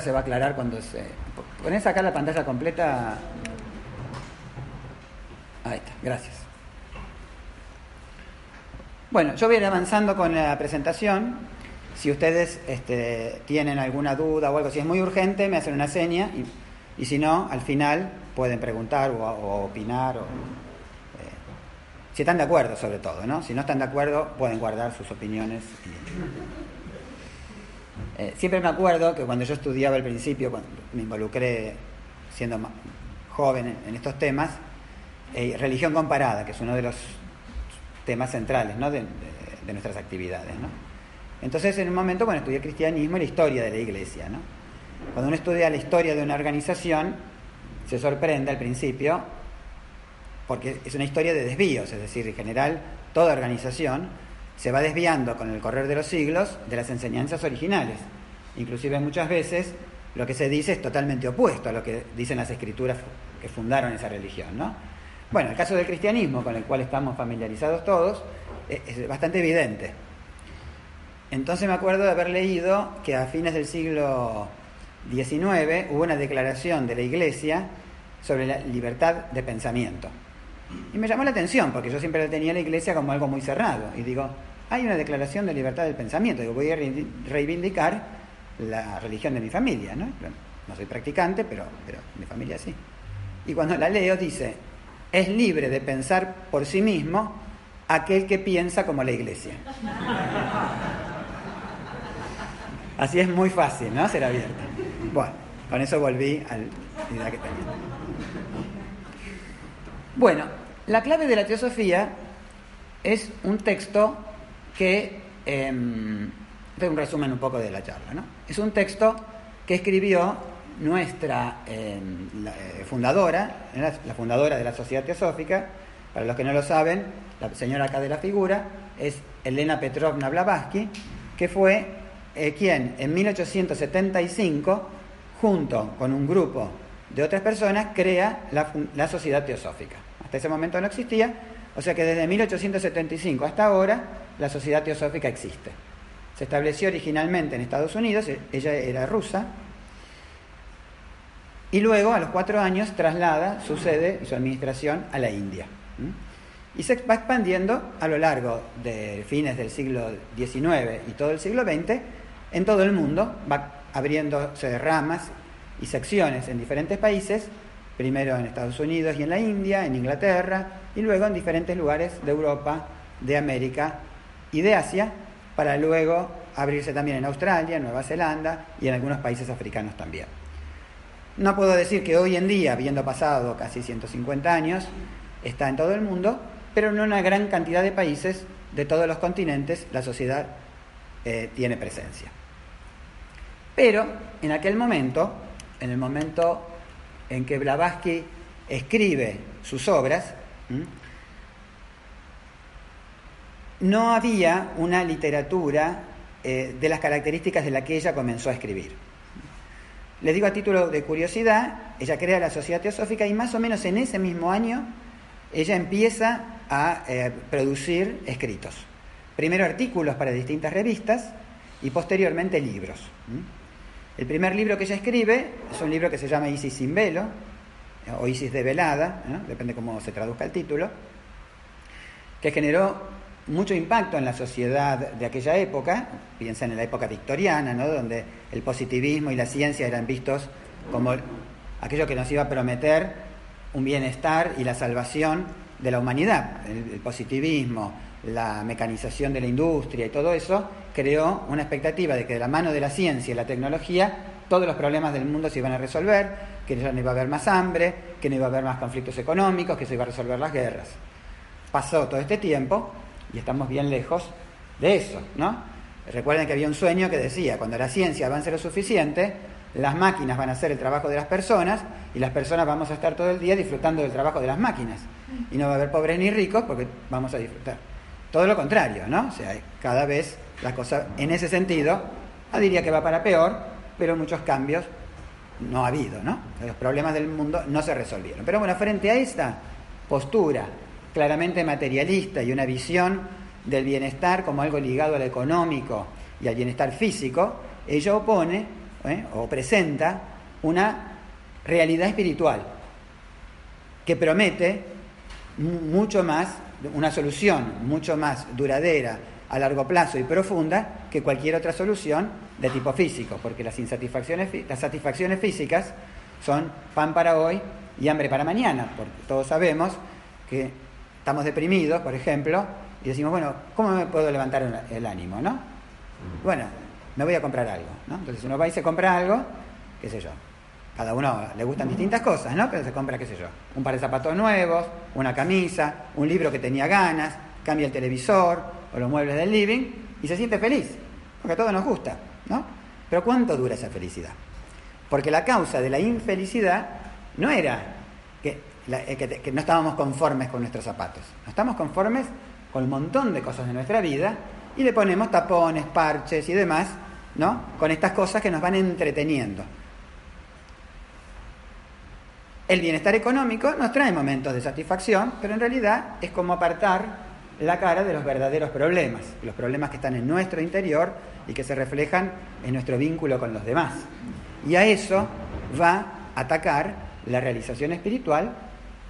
se va a aclarar cuando se... Ponés acá la pantalla completa. Ahí está, gracias. Bueno, yo voy a ir avanzando con la presentación. Si ustedes este, tienen alguna duda o algo, si es muy urgente, me hacen una seña y, y si no, al final pueden preguntar o, o opinar. O, eh, si están de acuerdo, sobre todo, ¿no? Si no están de acuerdo, pueden guardar sus opiniones. Y, eh, siempre me acuerdo que cuando yo estudiaba al principio, cuando me involucré siendo joven en, estos temas, eh, religión comparada, que es uno de los temas centrales de, nuestras actividades. Entonces, en un momento, bueno, estudié cristianismo y la historia de la iglesia. Cuando uno estudia la historia de una organización, se sorprende al principio, porque es una historia de desvíos, es decir, en general, toda organización se va desviando con el correr de los siglos de las enseñanzas originales. Inclusive muchas veces lo que se dice es totalmente opuesto a lo que dicen las escrituras que fundaron esa religión. ¿no? Bueno, el caso del cristianismo, con el cual estamos familiarizados todos, es bastante evidente. Entonces me acuerdo de haber leído que a fines del siglo XIX hubo una declaración de la Iglesia sobre la libertad de pensamiento. Y me llamó la atención, porque yo siempre tenía la iglesia como algo muy cerrado. Y digo, hay una declaración de libertad del pensamiento. Digo, voy a reivindicar la religión de mi familia, ¿no? No soy practicante, pero, pero mi familia sí. Y cuando la leo dice, es libre de pensar por sí mismo aquel que piensa como la iglesia. Así es muy fácil, ¿no? Ser abierta. Bueno, con eso volví a la idea que tenía. Bueno, la clave de la teosofía es un texto que, eh, un resumen un poco de la charla, ¿no? Es un texto que escribió nuestra la, eh, fundadora, la, fundadora de la Sociedad Teosófica, para los que no lo saben, la señora acá de la figura, es Elena Petrovna Blavatsky, que fue eh, quien en 1875, junto con un grupo de otras personas, crea la Sociedad Teosófica. Hasta ese momento no existía, o sea que desde 1875 hasta ahora la Sociedad Teosófica existe. Se estableció originalmente en Estados Unidos, ella era rusa, y luego a los cuatro años traslada su sede y su administración a la India. Y se va expandiendo a lo largo de fines del siglo XIX y todo el siglo XX en todo el mundo, va abriéndose ramas y secciones en diferentes países, primero en Estados Unidos y en la India, en Inglaterra, y luego en diferentes lugares de Europa, de América y de Asia, para luego abrirse también en Australia, Nueva Zelanda y en algunos países africanos también. No puedo decir que hoy en día, habiendo pasado casi 150 años, está en todo el mundo, pero en una gran cantidad de países de todos los continentes la sociedad eh, tiene presencia. Pero en aquel momento, en el momento en que Blavatsky escribe sus obras, no había una literatura eh, de las características de la que ella comenzó a escribir. Les digo a título de curiosidad, ella crea la Sociedad Teosófica y más o menos en ese mismo año ella empieza a eh, producir escritos. Primero artículos para distintas revistas y posteriormente libros. El primer libro que ella escribe es un libro que se llama Isis sin velo, o Isis de velada, ¿no? depende cómo se traduzca el título, que generó mucho impacto en la sociedad de aquella época, piensa en la época victoriana, ¿no? donde el positivismo y la ciencia eran vistos como aquello que nos iba a prometer un bienestar y la salvación de la humanidad. El, positivismo, la mecanización de la industria y todo eso creó una expectativa de que de la mano de la ciencia y la tecnología todos los problemas del mundo se iban a resolver, que ya no iba a haber más hambre, que no iba a haber más conflictos económicos, que se iba a resolver las guerras. Pasó todo este tiempo y estamos bien lejos de eso, ¿no? Recuerden que había un sueño que decía, cuando la ciencia avance lo suficiente, las máquinas van a hacer el trabajo de las personas y las personas vamos a estar todo el día disfrutando del trabajo de las máquinas. Y no va a haber pobres ni ricos porque vamos a disfrutar. Todo lo contrario, ¿no? O sea, cada vez la cosa en ese sentido, diría que va para peor, pero muchos cambios no ha habido, ¿no? Los problemas del mundo no se resolvieron. Pero bueno, frente a esta postura claramente materialista y una visión del bienestar como algo ligado al económico y al bienestar físico, ella opone ¿eh? o presenta una realidad espiritual que promete mucho más, una solución mucho más duradera, a largo plazo y profunda que cualquier otra solución de tipo físico, porque las insatisfacciones, las satisfacciones físicas son pan para hoy y hambre para mañana, porque todos sabemos que estamos deprimidos, por ejemplo, y decimos, bueno, ¿cómo me puedo levantar el ánimo? ¿no? Bueno, me voy a comprar algo. ¿no? Entonces uno va y se compra algo, qué sé yo. Cada uno le gustan distintas cosas, ¿no? Pero se compra, qué sé yo, un par de zapatos nuevos, una camisa, un libro que tenía ganas, cambia el televisor o los muebles del living y se siente feliz, porque a todos nos gusta, ¿no? Pero ¿cuánto dura esa felicidad? Porque la causa de la infelicidad no era que, eh, que no estábamos conformes con nuestros zapatos, no estamos conformes con un montón de cosas de nuestra vida y le ponemos tapones, parches y demás, ¿no? Con estas cosas que nos van entreteniendo. El bienestar económico nos trae momentos de satisfacción, pero en realidad es como apartar la cara de los verdaderos problemas, los problemas que están en nuestro interior y que se reflejan en nuestro vínculo con los demás. Y a eso va a atacar la realización espiritual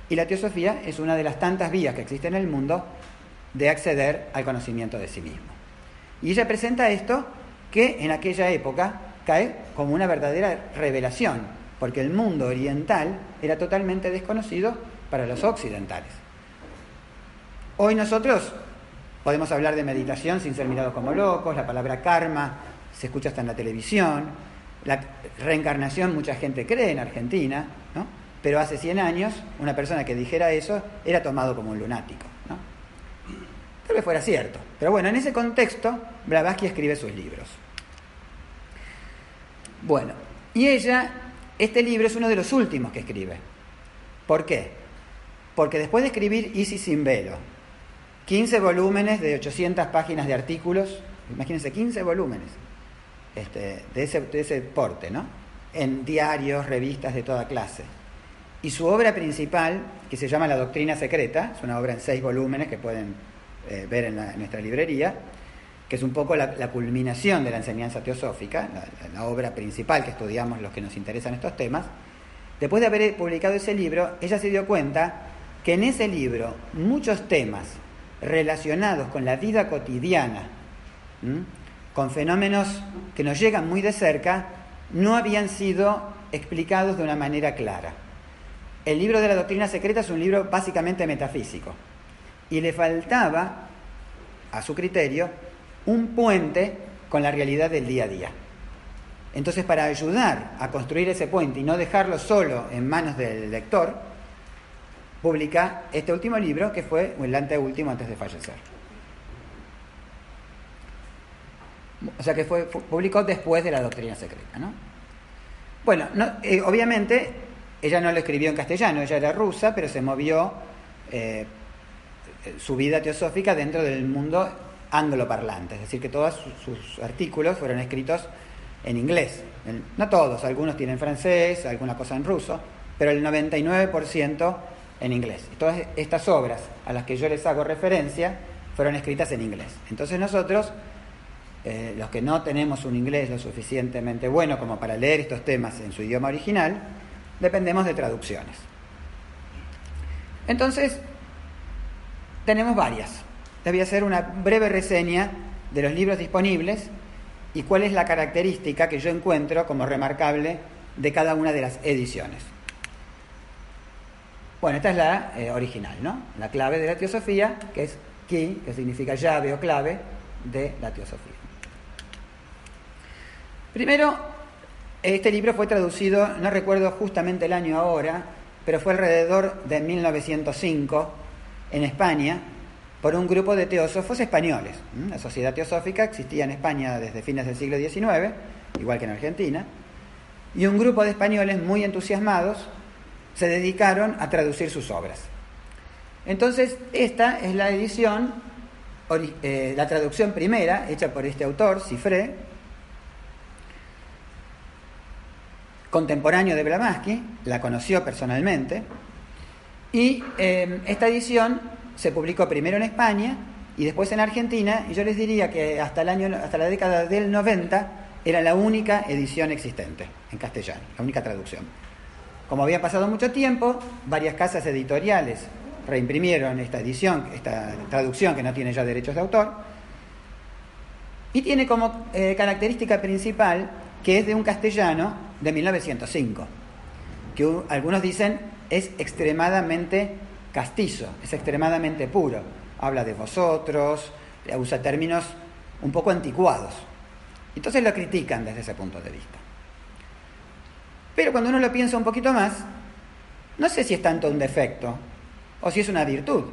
y la teosofía es una de las tantas vías que existen en el mundo de acceder al conocimiento de sí mismo. Y ella presenta esto que en aquella época cae como una verdadera revelación, porque el mundo oriental era totalmente desconocido para los occidentales. Hoy nosotros podemos hablar de meditación sin ser mirados como locos, la palabra karma se escucha hasta en la televisión, la reencarnación mucha gente cree en Argentina, ¿no? pero hace 100 años una persona que dijera eso era tomado como un lunático. Tal vez fuera cierto. Pero bueno, en ese contexto, Blavatsky escribe sus libros. Bueno, y ella, este libro es uno de los últimos que escribe. ¿Por qué? Porque después de escribir Isis sin velo, 15 volúmenes de 800 páginas de artículos, imagínense, 15 volúmenes este, de, ese, de ese porte, ¿no? En diarios, revistas de toda clase. Y su obra principal, que se llama La Doctrina Secreta, es una obra en seis volúmenes que pueden eh, ver en, nuestra librería, que es un poco la, culminación de la enseñanza teosófica, la, obra principal que estudiamos los que nos interesan estos temas, después de haber publicado ese libro, ella se dio cuenta que en ese libro muchos temas relacionados con la vida cotidiana, con fenómenos que nos llegan muy de cerca, no habían sido explicados de una manera clara. El libro de la doctrina secreta es un libro básicamente metafísico y le faltaba, a su criterio, un puente con la realidad del día a día. Entonces, para ayudar a construir ese puente y no dejarlo solo en manos del lector, publica este último libro, que fue el anteúltimo antes de fallecer. O sea que fue, publicó después de la doctrina secreta, ¿no? Bueno, eh, obviamente ella no lo escribió en castellano, ella era rusa, pero se movió eh, su vida teosófica dentro del mundo angloparlante, es decir, que todos sus, artículos fueron escritos en inglés. no todos, algunos tienen francés, alguna cosa en ruso, pero el 99% en inglés. todas estas obras a las que yo les hago referencia fueron escritas en inglés. Entonces nosotros, eh, los que no tenemos un inglés lo suficientemente bueno como para leer estos temas en su idioma original, dependemos de traducciones. Entonces, tenemos varias. Les voy a hacer una breve reseña de los libros disponibles y cuál es la característica que yo encuentro como remarcable de cada una de las ediciones. Bueno, esta es la eh, original, ¿no? La clave de la teosofía, que es key, que significa llave o clave de la teosofía. Primero, este libro fue traducido, no recuerdo justamente el año ahora, pero fue alrededor de 1905 en España por un grupo de teósofos españoles. La sociedad teosófica existía en España desde fines del siglo XIX, igual que en Argentina, y un grupo de españoles muy entusiasmados se dedicaron a traducir sus obras. Entonces, esta es la edición, eh, la traducción primera, hecha por este autor, Cifré, contemporáneo de Blavatsky, la conoció personalmente, y em, esta edición se publicó primero en España y después en Argentina, y yo les diría que hasta, el año, hasta la década del 90 era la única edición existente en castellano, la única traducción. Como había pasado mucho tiempo, varias casas editoriales reimprimieron esta edición, esta traducción que no tiene ya derechos de autor, y tiene como eh, característica principal que es de un castellano de 1905, que algunos dicen es extremadamente castizo, es extremadamente puro. Habla de vosotros, usa términos un poco anticuados. Entonces lo critican desde ese punto de vista. Pero cuando uno lo piensa un poquito más, no sé si es tanto un defecto o si es una virtud.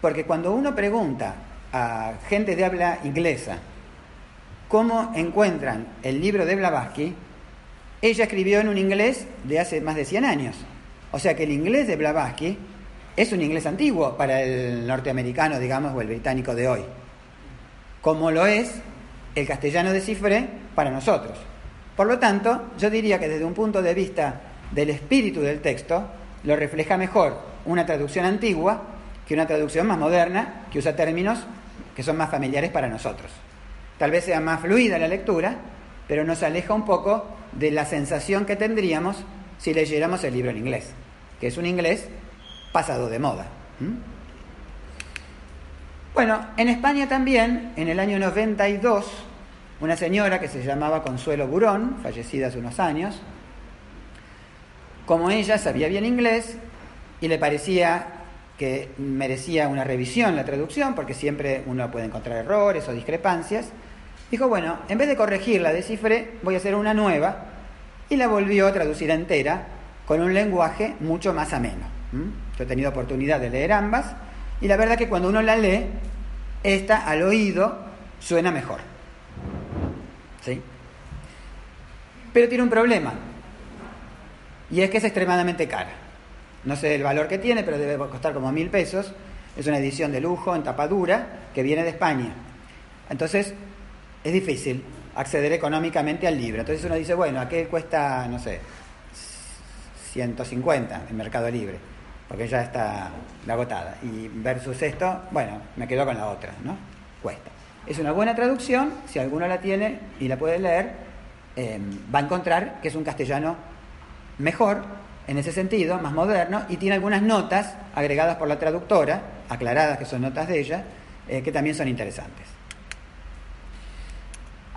Porque cuando uno pregunta a gente de habla inglesa cómo encuentran el libro de Blavatsky, ella escribió en un inglés de hace más de 100 años. O sea que el inglés de Blavatsky es un inglés antiguo para el norteamericano, digamos, o el británico de hoy. Como lo es el castellano de Cifré para nosotros. Por lo tanto, yo diría que desde un punto de vista del espíritu del texto, lo refleja mejor una traducción antigua que una traducción más moderna, que usa términos que son más familiares para nosotros. Tal vez sea más fluida la lectura, pero nos aleja un poco de la sensación que tendríamos si leyéramos el libro en inglés, que es un inglés pasado de moda. Bueno, en España también, en el año 92, una señora que se llamaba Consuelo Burón, fallecida hace unos años, como ella sabía bien inglés y le parecía que merecía una revisión la traducción, porque siempre uno puede encontrar errores o discrepancias, Dijo, bueno, en vez de corregirla de cifre, voy a hacer una nueva y la volvió a traducir entera con un lenguaje mucho más ameno. He tenido oportunidad de leer ambas y la verdad que cuando uno la lee, esta al oído suena mejor. ¿Sí? Pero tiene un problema y es que es extremadamente cara. No sé el valor que tiene, pero debe costar como mil pesos. Es una edición de lujo en tapadura que viene de España. Entonces, es difícil acceder económicamente al libro. Entonces uno dice, bueno, ¿a qué cuesta, no sé, 150 en Mercado Libre? Porque ya está agotada. Y versus esto, bueno, me quedo con la otra, ¿no? Cuesta. Es una buena traducción, si alguno la tiene y la puede leer, em, va a encontrar que es un castellano mejor en ese sentido, más moderno, y tiene algunas notas agregadas por la traductora, aclaradas que son notas de ella, eh, que también son interesantes.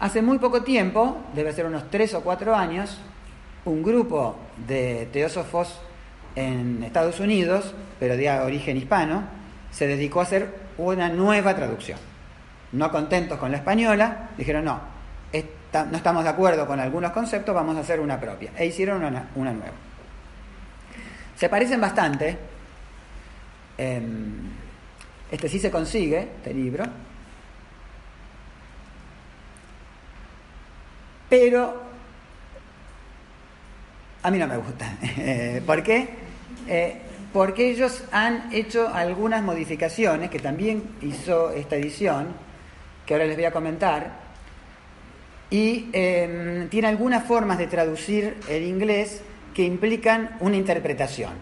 Hace muy poco tiempo, debe ser unos tres o cuatro años, un grupo de teósofos en Estados Unidos, pero de origen hispano, se dedicó a hacer una nueva traducción. No contentos con la española, dijeron no, no estamos de acuerdo con algunos conceptos, vamos a hacer una propia. E hicieron una, nueva. Se parecen bastante. Em, este sí se consigue, este libro, pero a mí no me gusta. ¿Por qué? Eh, porque ellos han hecho algunas modificaciones que también hizo esta edición, que ahora les voy a comentar, y em, tiene algunas formas de traducir el inglés que implican una interpretación.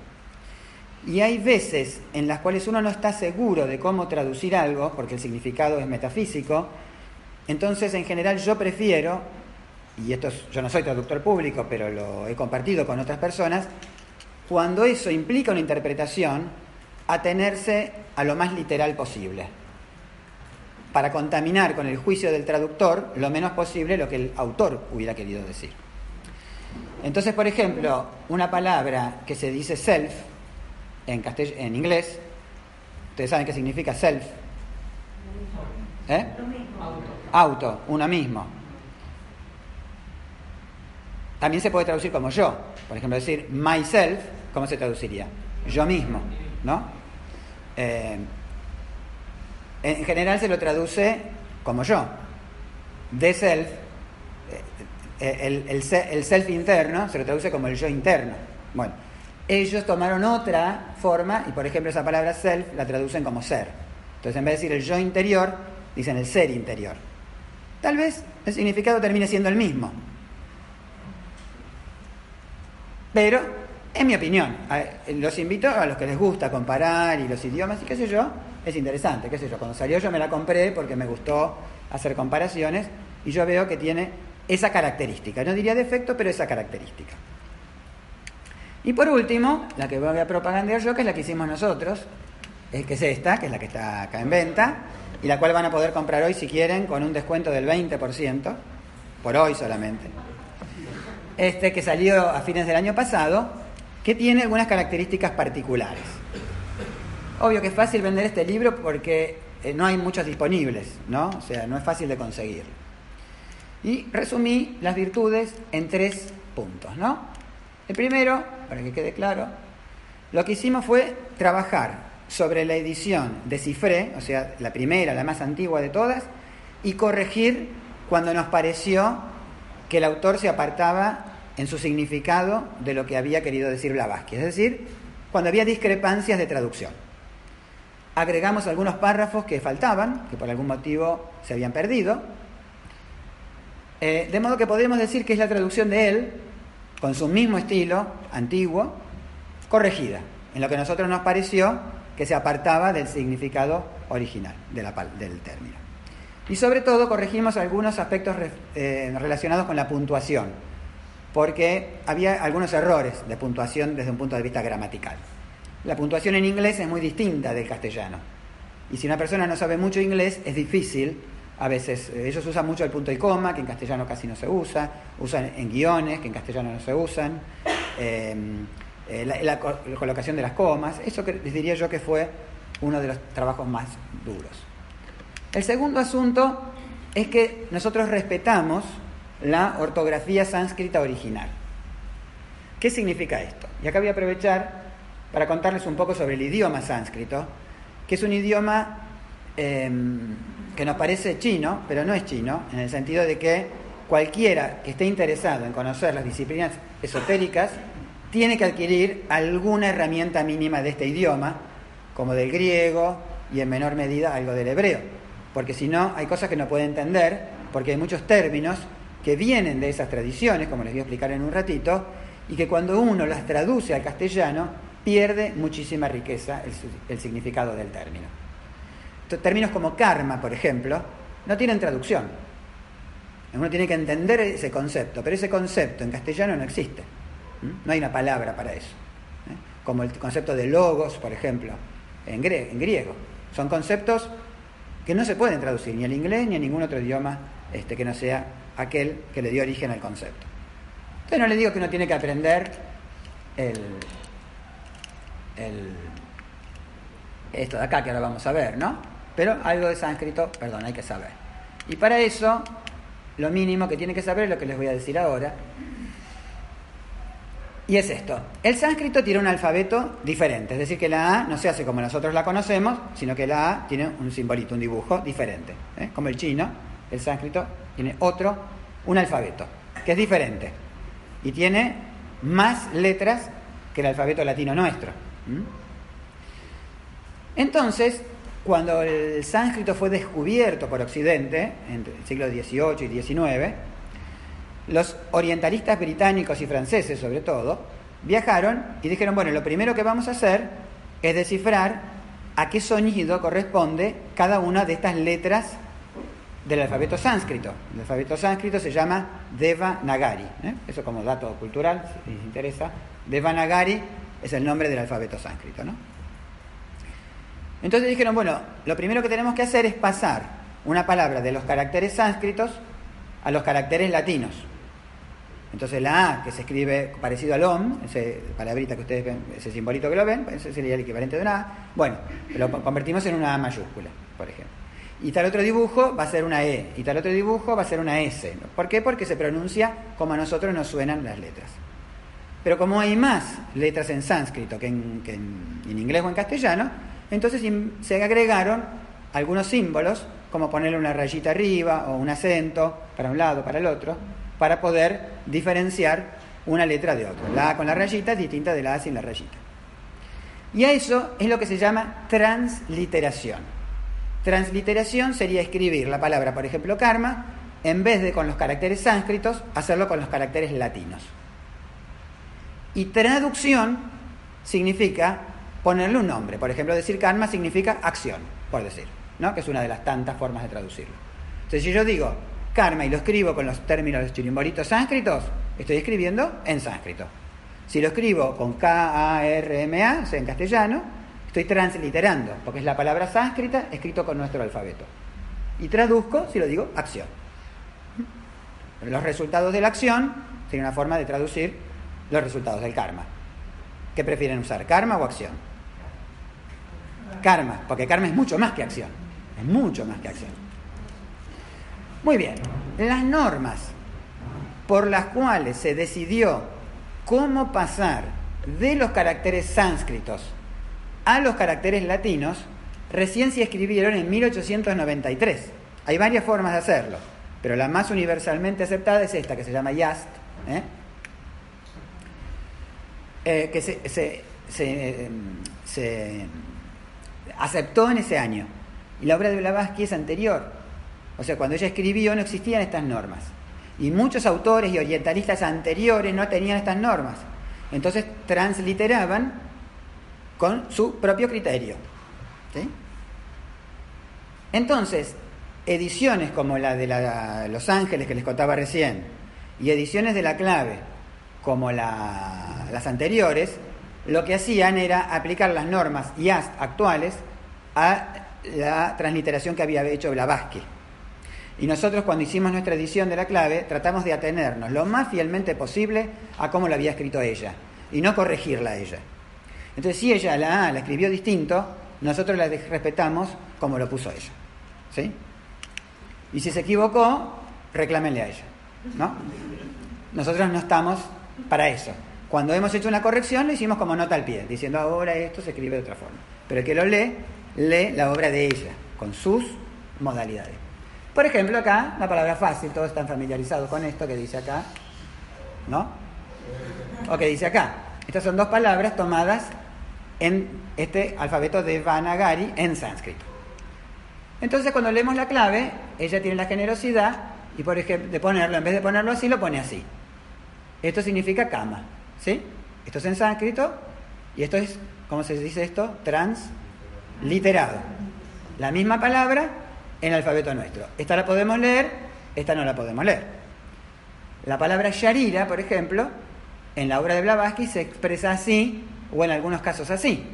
Y hay veces en las cuales uno no está seguro de cómo traducir algo, porque el significado es metafísico, entonces en general yo prefiero y esto yo no soy traductor público, pero lo he compartido con otras personas, cuando eso implica una interpretación, atenerse a lo más literal posible, para contaminar con el juicio del traductor lo menos posible lo que el autor hubiera querido decir. Entonces, por ejemplo, una palabra que se dice self en, en inglés, ustedes saben qué significa self. ¿Eh? Auto, uno mismo. También se puede traducir como yo. Por ejemplo, decir myself, ¿cómo se traduciría? Yo mismo, ¿no? Eh, en general se lo traduce como yo. De self, eh, el, el, self interno se lo traduce como el yo interno. Bueno, ellos tomaron otra forma y, por ejemplo, esa palabra self la traducen como ser. Entonces, en vez de decir el yo interior, dicen el ser interior. Tal vez el significado termine siendo el mismo. Pero, en mi opinión, los invito a los que les gusta comparar y los idiomas y qué sé yo, es interesante, qué sé yo. Cuando salió yo me la compré porque me gustó hacer comparaciones y yo veo que tiene esa característica. No diría defecto, pero esa característica. Y por último, la que voy a propagandear yo, que es la que hicimos nosotros, es que es esta, que es la que está acá en venta, y la cual van a poder comprar hoy si quieren con un descuento del 20%, por hoy solamente. Este que salió a fines del año pasado, que tiene algunas características particulares. Obvio que es fácil vender este libro porque eh, no hay muchos disponibles, ¿no? O sea, no es fácil de conseguir. Y resumí las virtudes en tres puntos, ¿no? El primero, para que quede claro, lo que hicimos fue trabajar sobre la edición de Cifré, o sea, la primera, la más antigua de todas, y corregir cuando nos pareció que el autor se apartaba en su significado de lo que había querido decir Blavatsky, es decir, cuando había discrepancias de traducción agregamos algunos párrafos que faltaban, que por algún motivo se habían perdido, eh, de modo que podríamos decir que es la traducción de él, con su mismo estilo antiguo, corregida, en lo que a nosotros nos pareció que se apartaba del significado original del término. Y sobre todo corregimos algunos aspectos eh, relacionados con la puntuación, porque había algunos errores de puntuación desde un punto de vista gramatical. La puntuación en inglés es muy distinta del castellano. Y si una persona no sabe mucho inglés, es difícil. A veces eh, ellos usan mucho el punto y coma, que en castellano casi no se usa. Usan en guiones, que en castellano no se usan. Em, eh, la, colocación de las comas. Eso les diría yo que fue uno de los trabajos más duros. El segundo asunto es que nosotros respetamos la ortografía sánscrita original. ¿Qué significa esto? Y acá voy a aprovechar para contarles un poco sobre el idioma sánscrito, que es un idioma em, que nos parece chino, pero no es chino, en el sentido de que cualquiera que esté interesado en conocer las disciplinas esotéricas tiene que adquirir alguna herramienta mínima de este idioma, como del griego y en menor medida algo del hebreo, porque si no hay cosas que no puede entender, porque hay muchos términos que vienen de esas tradiciones, como les voy a explicar en un ratito, y que cuando uno las traduce al castellano pierde muchísima riqueza el, significado del término. Términos como karma, por ejemplo, no tienen traducción. Uno tiene que entender ese concepto, pero ese concepto en castellano no existe. No hay una palabra para eso. ¿eh? Como el concepto de logos, por ejemplo, en, griego. Son conceptos que no se pueden traducir ni al inglés ni a ningún otro idioma este, que no sea aquel que le dio origen al concepto. Entonces no le digo que uno tiene que aprender el, el, esto de acá que ahora vamos a ver, ¿no? Pero algo de sánscrito, perdón, hay que saber. Y para eso, lo mínimo que tiene que saber es lo que les voy a decir ahora. Y es esto. El sánscrito tiene un alfabeto diferente, es decir, que la A no se hace como nosotros la conocemos, sino que la A tiene un simbolito, un dibujo diferente. ¿eh? Como el chino, el sánscrito tiene otro, un alfabeto, que es diferente. Y tiene más letras que el alfabeto latino nuestro. Entonces, cuando el sánscrito fue descubierto por Occidente, entre el siglo XVIII y XIX, los orientalistas británicos y franceses sobre todo, viajaron y dijeron, bueno, lo primero que vamos a hacer es descifrar a qué sonido corresponde cada una de estas letras del alfabeto sánscrito. El alfabeto sánscrito se llama Devanagari. ¿eh? Eso como dato cultural, si les interesa. Devanagari es el nombre del alfabeto sánscrito, ¿no? Entonces dijeron, bueno, lo primero que tenemos que hacer es pasar una palabra de los caracteres sánscritos a los caracteres latinos. Entonces la A, que se escribe parecido al OM, ese palabrita que ustedes ven, ese simbolito que lo ven, ese sería el equivalente de una A. Bueno, lo convertimos en una A mayúscula, por ejemplo. Y tal otro dibujo va a ser una E, y tal otro dibujo va a ser una S. ¿Por qué? Porque se pronuncia como a nosotros nos suenan las letras. Pero como hay más letras en sánscrito que en, en inglés o en castellano, entonces se agregaron algunos símbolos, como ponerle una rayita arriba o un acento para un lado, para el otro, para poder diferenciar una letra de otra. La A con la rayita es distinta de la A sin la rayita. Y a eso es lo que se llama transliteración. Transliteración sería escribir la palabra, por ejemplo, karma, en vez de con los caracteres sánscritos, hacerlo con los caracteres latinos. Y traducción significa ponerle un nombre. Por ejemplo, decir karma significa acción, por decir, ¿no? que es una de las tantas formas de traducirlo. Entonces, si yo digo karma y lo escribo con los términos chirimbolitos sánscritos, estoy escribiendo en sánscrito. Si lo escribo con K-A-R-M-A, o sea, en castellano, estoy transliterando, porque es la palabra sánscrita escrito con nuestro alfabeto. Y traduzco, si lo digo, acción. Los resultados de la acción sería una forma de traducir los resultados del karma. ¿Qué prefieren usar, karma o acción? Karma, porque karma es mucho más que acción. Es mucho más que acción. Muy bien, las normas por las cuales se decidió cómo pasar de los caracteres sánscritos a los caracteres latinos recién se escribieron en 1893. Hay varias formas de hacerlo, pero la más universalmente aceptada es esta, que se llama YAST, ¿eh? Eh, que se, se, aceptó en ese año. Y la obra de Blavatsky es anterior, o sea, cuando ella escribió no existían estas normas. Y muchos autores y orientalistas anteriores no tenían estas normas. Entonces transliteraban con su propio criterio. Entonces, ediciones como la de Los Ángeles que les contaba recién, y ediciones de la clave como las anteriores, lo que hacían era aplicar las normas IAST actuales a la transliteración que había hecho Blavatsky. Y nosotros cuando hicimos nuestra edición de la clave tratamos de atenernos lo más fielmente posible a cómo lo había escrito ella y no corregirla a ella. Entonces si ella la la escribió distinto, nosotros la respetamos como lo puso ella. ¿Sí? Y si se equivocó, reclámenle a ella. ¿No? Nosotros no estamos para eso. Cuando hemos hecho una corrección lo hicimos como nota al pie, diciendo ahora esto se escribe de otra forma. Pero el que lo lee, lee la obra de ella, con sus modalidades. Por ejemplo, acá, la palabra fácil, todos están familiarizados con esto que dice acá, ¿no? O que dice acá. Estas son dos palabras tomadas en este alfabeto de Vanagari en sánscrito. Entonces, cuando leemos la clave, ella tiene la generosidad y, por ejemplo, de ponerlo, en vez de ponerlo así, lo pone así. Esto significa cama, ¿sí? Esto es en sánscrito y esto es, ¿cómo se dice esto? Transliterado. La misma palabra, en el alfabeto nuestro. Esta la podemos leer, esta no la podemos leer. La palabra Sharira, por ejemplo, en la obra de Blavatsky se expresa así, o en algunos casos así.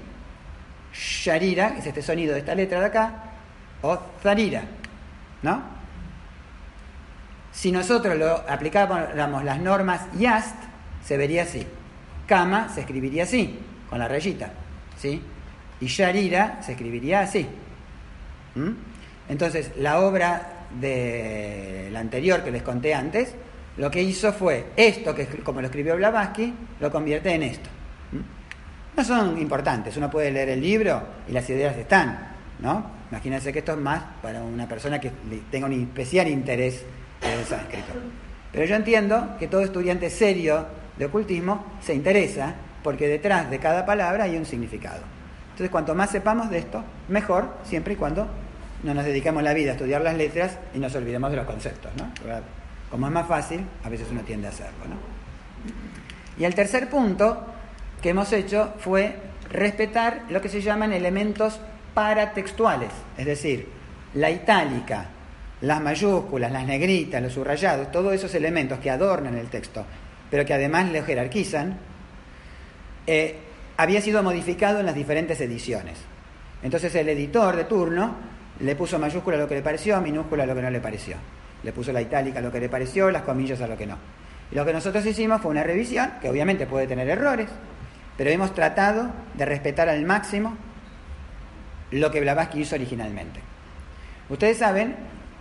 Sharira, es este sonido de esta letra de acá, o Zarira, ¿no? Si nosotros lo aplicáramos las normas YAST, se vería así. Kama se escribiría así, con la rayita, ¿sí? Y Sharira se escribiría así. Entonces, la obra de la anterior que les conté antes, lo que hizo fue esto, que como lo escribió Blavatsky, lo convierte en esto. No son importantes, uno puede leer el libro y las ideas están, ¿no? Imagínense que esto es más para una persona que tenga un especial interés en el sánscrito. Pero yo entiendo que todo estudiante serio de ocultismo se interesa porque detrás de cada palabra hay un significado. Entonces, cuanto más sepamos de esto, mejor, siempre y cuando no nos dedicamos la vida a estudiar las letras y nos olvidemos de los conceptos, ¿no? Como es más fácil, a veces uno tiende a hacerlo, ¿no? Y el tercer punto que hemos hecho fue respetar lo que se llaman elementos paratextuales, es decir, la itálica, las mayúsculas, las negritas, los subrayados, todos esos elementos que adornan el texto, pero que además lo jerarquizan, eh, había sido modificado en las diferentes ediciones. Entonces el editor de turno le puso mayúscula lo que le pareció, minúscula lo que no le pareció. Le puso la itálica a lo que le pareció, las comillas a lo que no. Y lo que nosotros hicimos fue una revisión, que obviamente puede tener errores, pero hemos tratado de respetar al máximo lo que Blavatsky hizo originalmente. Ustedes saben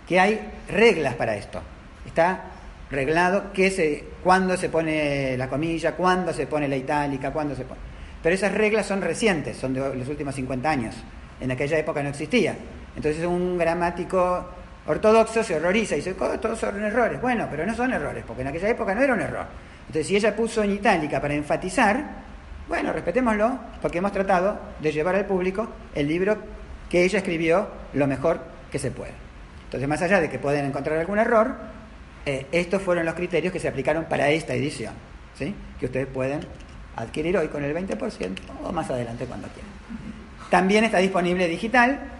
que hay reglas para esto. Está reglado que se, cuándo se pone la comilla, cuándo se pone la itálica, cuándo se pone. Pero esas reglas son recientes, son de los últimos 50 años. En aquella época no existía. Entonces un gramático ortodoxo se horroriza y dice, todos son errores. Bueno, pero no son errores, porque en aquella época no era un error. Entonces si ella puso en itálica para enfatizar, bueno, respetémoslo, porque hemos tratado de llevar al público el libro que ella escribió lo mejor que se puede. Entonces, más allá de que pueden encontrar algún error, eh, estos fueron los criterios que se aplicaron para esta edición, ¿sí? que ustedes pueden adquirir hoy con el 20% o más adelante cuando quieran. También está disponible digital,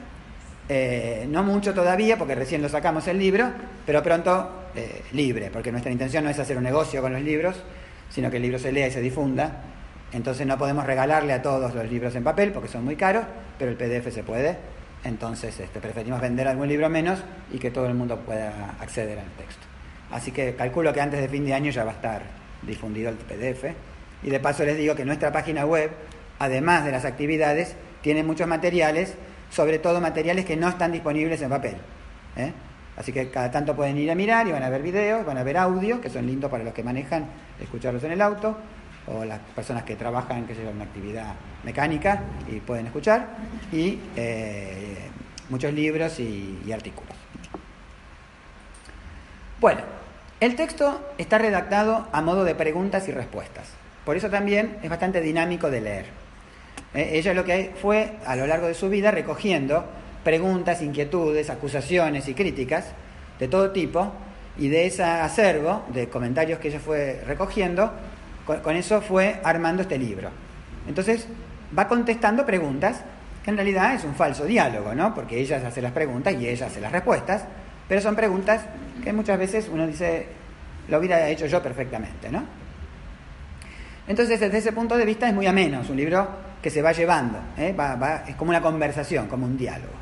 eh, no mucho todavía porque recién lo sacamos el libro, pero pronto eh, libre, porque nuestra intención no es hacer un negocio con los libros, sino que el libro se lea y se difunda. Entonces no podemos regalarle a todos los libros en papel porque son muy caros, pero el PDF se puede. Entonces este, preferimos vender algún libro menos y que todo el mundo pueda acceder al texto. Así que calculo que antes de fin de año ya va a estar difundido el PDF. Y de paso les digo que nuestra página web, además de las actividades, tiene muchos materiales, sobre todo materiales que no están disponibles en papel. ¿eh? Así que cada tanto pueden ir a mirar y van a ver videos, van a ver audio, que son lindos para los que manejan, escucharlos en el auto, o las personas que trabajan, que en una actividad mecánica y pueden escuchar, y eh, muchos libros y artículos. Bueno, el texto está redactado a modo de preguntas y respuestas. Por eso también es bastante dinámico de leer. Eh, ella lo que fue a lo largo de su vida recogiendo preguntas, inquietudes, acusaciones y críticas de todo tipo y de ese acervo de comentarios que ella fue recogiendo, con, eso fue armando este libro. Entonces va contestando preguntas, que en realidad es un falso diálogo, ¿no? Porque ella hace las preguntas y ella hace las respuestas, pero son preguntas que muchas veces uno dice, lo hubiera hecho yo perfectamente, ¿no? Entonces, desde ese punto de vista es muy ameno, es un libro que se va llevando, ¿eh? es como una conversación, como un diálogo.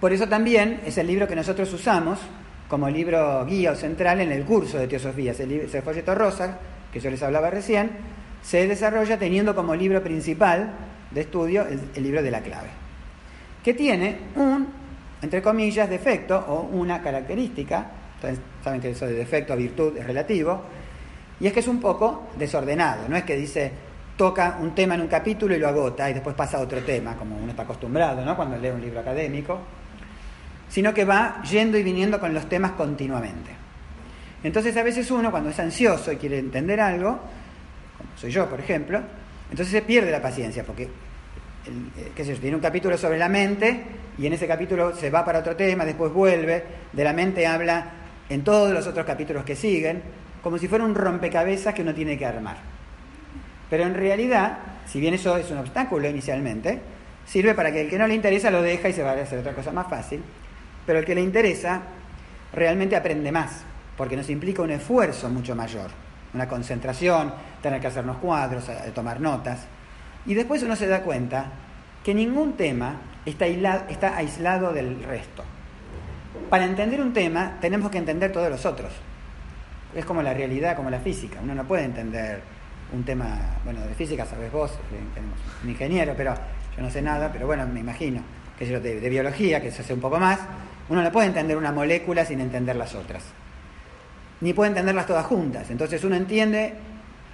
Por eso también es el libro que nosotros usamos como libro guía o central en el curso de teosofía. Ese, folleto rosa, que yo les hablaba recién, se desarrolla teniendo como libro principal de estudio el, libro de la clave, que tiene un, entre comillas, defecto o una característica, saben que eso de defecto a virtud es relativo, y es que es un poco desordenado, no es que dice toca un tema en un capítulo y lo agota y después pasa a otro tema, como uno está acostumbrado ¿no? cuando lee un libro académico, sino que va yendo y viniendo con los temas continuamente. Entonces a veces uno cuando es ansioso y quiere entender algo, como soy yo por ejemplo, entonces se pierde la paciencia porque eh, tiene un capítulo sobre la mente y en ese capítulo se va para otro tema, después vuelve, de la mente habla en todos los otros capítulos que siguen, como si fuera un rompecabezas que uno tiene que armar. Pero en realidad, si bien eso es un obstáculo inicialmente, sirve para que el que no le interesa lo deja y se va a hacer otra cosa más fácil, pero el que le interesa realmente aprende más, porque nos implica un esfuerzo mucho mayor, una concentración, tener que hacernos cuadros, eh, tomar notas, y después uno se da cuenta que ningún tema está está aislado del resto. Para entender un tema tenemos que entender todos los otros. Es como la realidad, como la física. Uno no puede entender un tema, bueno, de física sabes vos, tenemos un ingeniero, pero yo no sé nada, pero bueno, me imagino, que yo de, de biología, que se hace un poco más, uno no puede entender una molécula sin entender las otras. Ni puede entenderlas todas juntas. Entonces uno entiende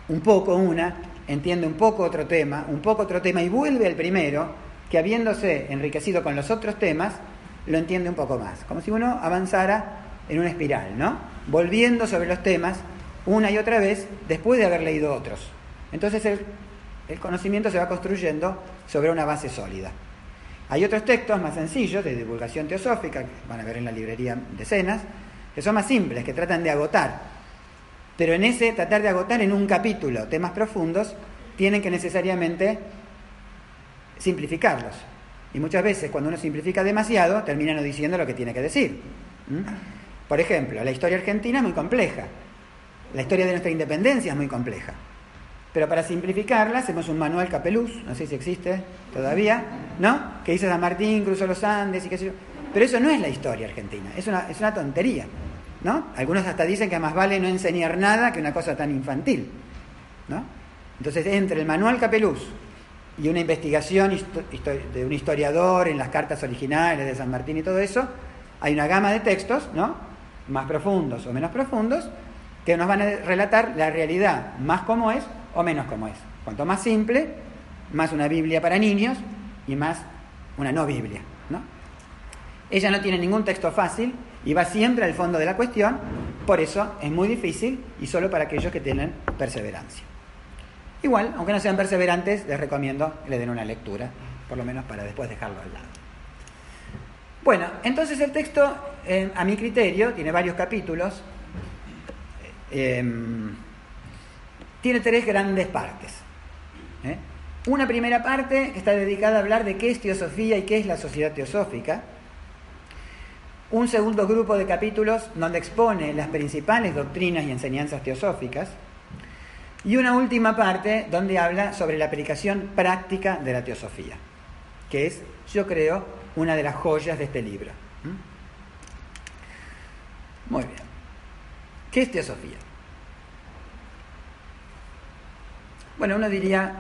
un poco una, entiende un poco otro tema, un poco otro tema y vuelve al primero, que habiéndose enriquecido con los otros temas, lo entiende un poco más. Como si uno avanzara en una espiral, ¿no? Volviendo sobre los temas una y otra vez después de haber leído otros. Entonces el, conocimiento se va construyendo sobre una base sólida. Hay otros textos más sencillos de divulgación teosófica, que van a ver en la librería decenas, que son más simples, que tratan de agotar. Pero en ese tratar de agotar en un capítulo temas profundos, tienen que necesariamente simplificarlos. Y muchas veces cuando uno simplifica demasiado, termina no diciendo lo que tiene que decir. Por ejemplo, la historia argentina es muy compleja. La historia de nuestra independencia es muy compleja. Pero para simplificarla hacemos un manual Capeluz, no sé si existe todavía, ¿no? Que dice San Martín, cruzó los Andes y qué sé yo. Pero eso no es la historia argentina, es una, es una tontería. ¿no? Algunos hasta dicen que más vale no enseñar nada que una cosa tan infantil, ¿no? Entonces, entre el manual Capeluz y una investigación de un historiador en las cartas originales de San Martín y todo eso, hay una gama de textos, ¿no? Más profundos o menos profundos, que nos van a relatar la realidad más como es o menos como es. Cuanto más simple, más una Biblia para niños y más una no Biblia. ¿no? Ella no tiene ningún texto fácil y va siempre al fondo de la cuestión, por eso es muy difícil y solo para aquellos que tienen perseverancia. Igual, aunque no sean perseverantes, les recomiendo que le den una lectura, por lo menos para después dejarlo al lado. Bueno, entonces el texto, eh, a mi criterio, tiene varios capítulos, Em, tiene tres grandes partes. ¿eh? Una primera parte está dedicada a hablar de qué es teosofía y qué es la sociedad teosófica. Un segundo grupo de capítulos donde expone las principales doctrinas y enseñanzas teosóficas. Y una última parte donde habla sobre la aplicación práctica de la teosofía, que es, yo creo, una de las joyas de este libro. Muy bien. ¿Qué es teosofía? Bueno, uno diría,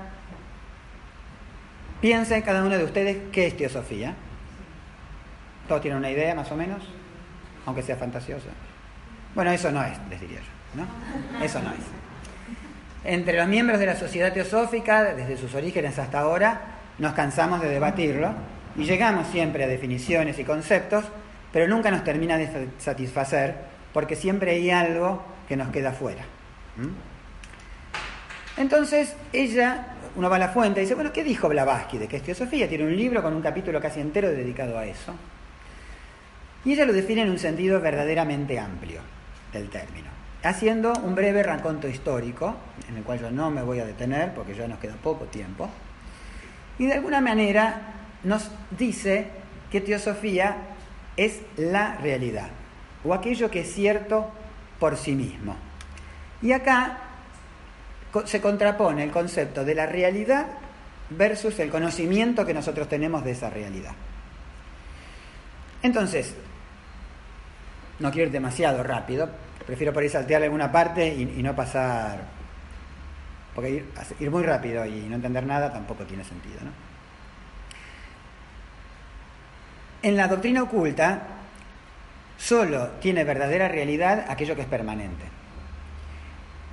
piensen cada uno de ustedes qué es teosofía. ¿Todos tienen una idea más o menos? Aunque sea fantasiosa. Bueno, eso no es, les diría yo. ¿no? Eso no es. Entre los miembros de la sociedad teosófica, desde sus orígenes hasta ahora, nos cansamos de debatirlo y llegamos siempre a definiciones y conceptos, pero nunca nos termina de satisfacer porque siempre hay algo que nos queda fuera. Entonces ella, uno va a la fuente y dice, bueno, ¿qué dijo Blavatsky de que es teosofía? Tiene un libro con un capítulo casi entero dedicado a eso. Y ella lo define en un sentido verdaderamente amplio del término, haciendo un breve raconto histórico, en el cual yo no me voy a detener porque ya nos queda poco tiempo, y de alguna manera nos dice que teosofía es la realidad o aquello que es cierto por sí mismo. Y acá se contrapone el concepto de la realidad versus el conocimiento que nosotros tenemos de esa realidad. Entonces, no quiero ir demasiado rápido, prefiero por ahí saltear alguna parte y, no pasar, porque ir, ir, muy rápido y no entender nada tampoco tiene sentido. ¿no? En la doctrina oculta, Solo tiene verdadera realidad aquello que es permanente.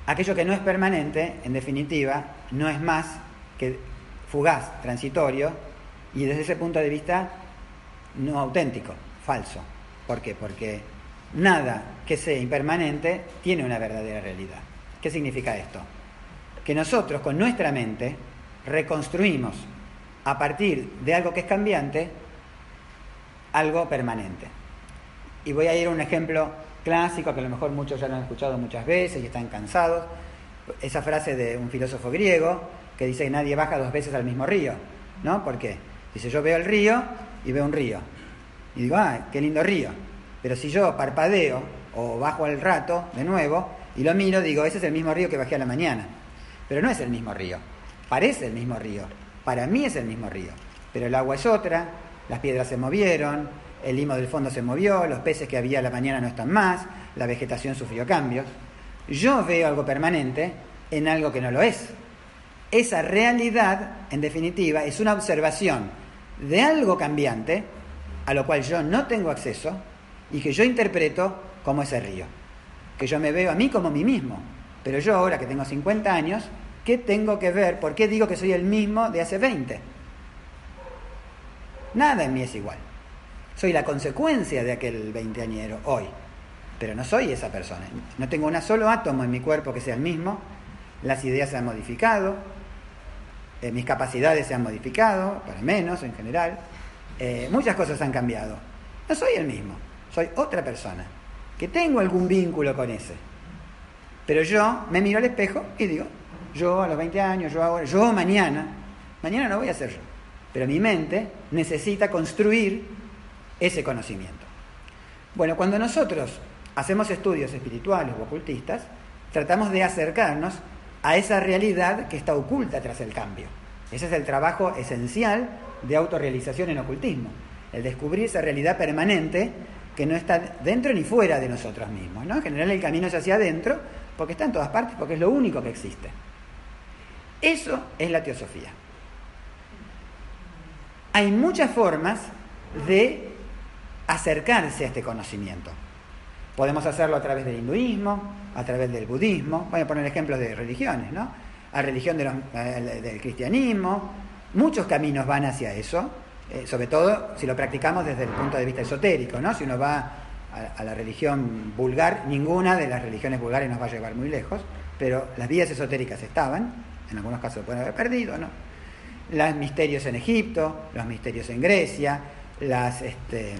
Aquello que no es permanente, en definitiva, no es más que fugaz, transitorio, y desde ese punto de vista no auténtico, falso. ¿Por qué? Porque nada que sea impermanente tiene una verdadera realidad. ¿Qué significa esto? Que nosotros con nuestra mente reconstruimos a partir de algo que es cambiante algo permanente. Y voy a ir a un ejemplo clásico que a lo mejor muchos ya lo han escuchado muchas veces y están cansados. Esa frase de un filósofo griego que dice que nadie baja dos veces al mismo río. ¿No? ¿Por qué? Dice, yo veo el río y veo un río. Y digo, ah, qué lindo río. Pero si yo parpadeo o bajo al rato de nuevo y lo miro, digo, ese es el mismo río que bajé a la mañana. Pero no es el mismo río. Parece el mismo río. Para mí es el mismo río. Pero el agua es otra, las piedras se movieron, el limo del fondo se movió, los peces que había a la mañana no están más, la vegetación sufrió cambios. Yo veo algo permanente en algo que no lo es. Esa realidad, en definitiva, es una observación de algo cambiante a lo cual yo no tengo acceso y que yo interpreto como ese río. Que yo me veo a mí como mí mismo. Pero yo ahora que tengo 50 años, ¿qué tengo que ver? ¿Por qué digo que soy el mismo de hace 20? Nada en mí es igual. Soy la consecuencia de aquel veinteañero hoy, pero no soy esa persona. No tengo un solo átomo en mi cuerpo que sea el mismo, las ideas se han modificado, eh, mis capacidades se han modificado, para menos en general, eh, muchas cosas han cambiado. No soy el mismo, soy otra persona, que tengo algún vínculo con ese. Pero yo me miro al espejo y digo, yo a los 20 años, yo ahora, yo mañana, mañana no voy a ser yo. Pero mi mente necesita construir ese conocimiento. Bueno, cuando nosotros hacemos estudios espirituales o ocultistas, tratamos de acercarnos a esa realidad que está oculta tras el cambio. Ese es el trabajo esencial de autorrealización en ocultismo, el descubrir esa realidad permanente que no está dentro ni fuera de nosotros mismos. En general el camino es hacia adentro porque está en todas partes, porque es lo único que existe. Eso es la teosofía. Hay muchas formas de acercarse a este conocimiento. Podemos hacerlo a través del hinduismo, a través del budismo, voy a poner ejemplos de religiones, ¿no? A religión del cristianismo, muchos caminos van hacia eso, eh, sobre todo si lo practicamos desde el punto de vista esotérico, ¿no? Si uno va a, a, la religión vulgar, ninguna de las religiones vulgares nos va a llevar muy lejos, pero las vías esotéricas estaban, en algunos casos pueden haber perdido, ¿no? Los misterios en Egipto, los misterios en Grecia, las este,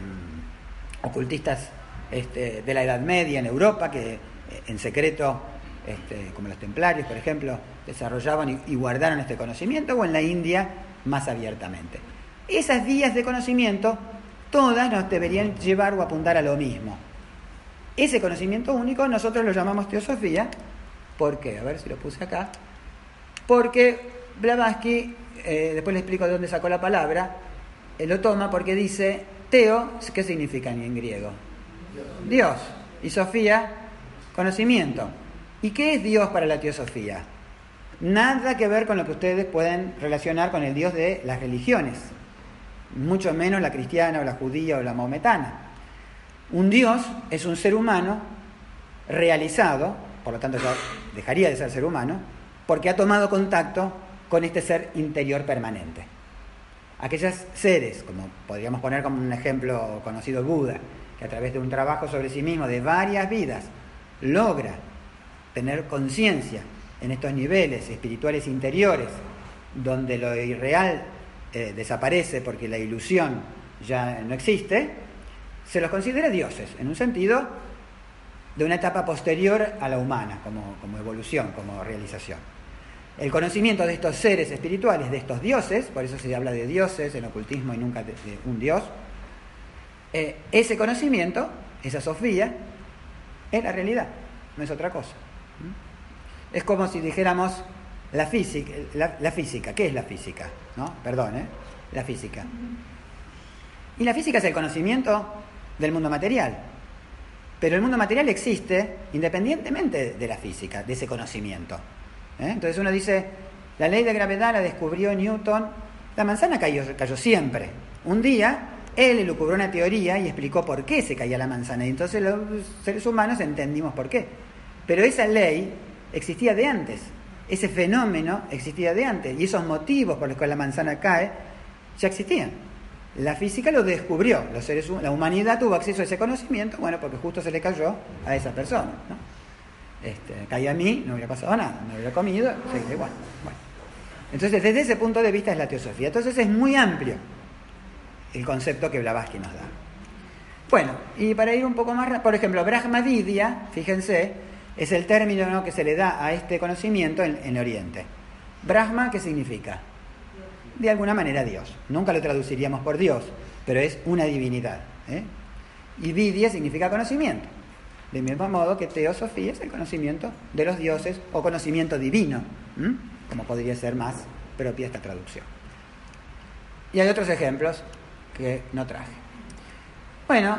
ocultistas este, de la Edad Media en Europa, que eh, en secreto, este, como los templarios, por ejemplo, desarrollaban y, guardaron este conocimiento, o en la India más abiertamente. Esas vías de conocimiento, todas nos deberían llevar o apuntar a lo mismo. Ese conocimiento único nosotros lo llamamos teosofía. ¿Por qué? A ver si lo puse acá. Porque Blavatsky, eh, después le explico de dónde sacó la palabra, él lo toma porque dice, teo, ¿qué significa en griego? Dios. Y Sofía, conocimiento. ¿Y qué es Dios para la teosofía? Nada que ver con lo que ustedes pueden relacionar con el Dios de las religiones, mucho menos la cristiana o la judía o la maometana. Un Dios es un ser humano realizado, por lo tanto ya dejaría de ser ser humano, porque ha tomado contacto con este ser interior permanente. Aquellos seres, como podríamos poner como un ejemplo conocido Buda, que a través de un trabajo sobre sí mismo de varias vidas logra tener conciencia en estos niveles espirituales interiores, donde lo irreal eh, desaparece porque la ilusión ya no existe, se los considera dioses, en un sentido de una etapa posterior a la humana, como, como evolución, como realización. El conocimiento de estos seres espirituales, de estos dioses, por eso se habla de dioses en ocultismo y nunca de, un dios, eh, ese conocimiento, esa Sofía, es la realidad, no es otra cosa. ¿Mm? Es como si dijéramos la física, la, física, ¿qué es la física? ¿No? Perdón, ¿eh? La física. Y la física es el conocimiento del mundo material. Pero el mundo material existe independientemente de la física, de ese conocimiento. ¿Eh? Entonces uno dice, la ley de gravedad la descubrió Newton, la manzana cayó, siempre. Un día él elucubró una teoría y explicó por qué se caía la manzana. Y entonces los seres humanos entendimos por qué. Pero esa ley existía de antes. Ese fenómeno existía de antes. Y esos motivos por los que la manzana cae ya existían. La física lo descubrió. La humanidad tuvo acceso a ese conocimiento, bueno, porque justo se le cayó a esa persona. Este, caía a mí, no hubiera pasado nada, no hubiera comido, seguiría igual. Bueno. Entonces, desde ese punto de vista es la teosofía. Entonces es muy amplio el concepto que Blavatsky nos da. Bueno, y para ir un poco más, por ejemplo, Brahma Vidya, fíjense, es el término que se le da a este conocimiento en, Oriente. Brahma, ¿qué significa? De alguna manera Dios. Nunca lo traduciríamos por Dios, pero es una divinidad. ¿eh? Y Vidya significa conocimiento. De mismo modo que teosofía es el conocimiento de los dioses o conocimiento divino, como podría ser más propia esta traducción. Y hay otros ejemplos que no traje. Bueno,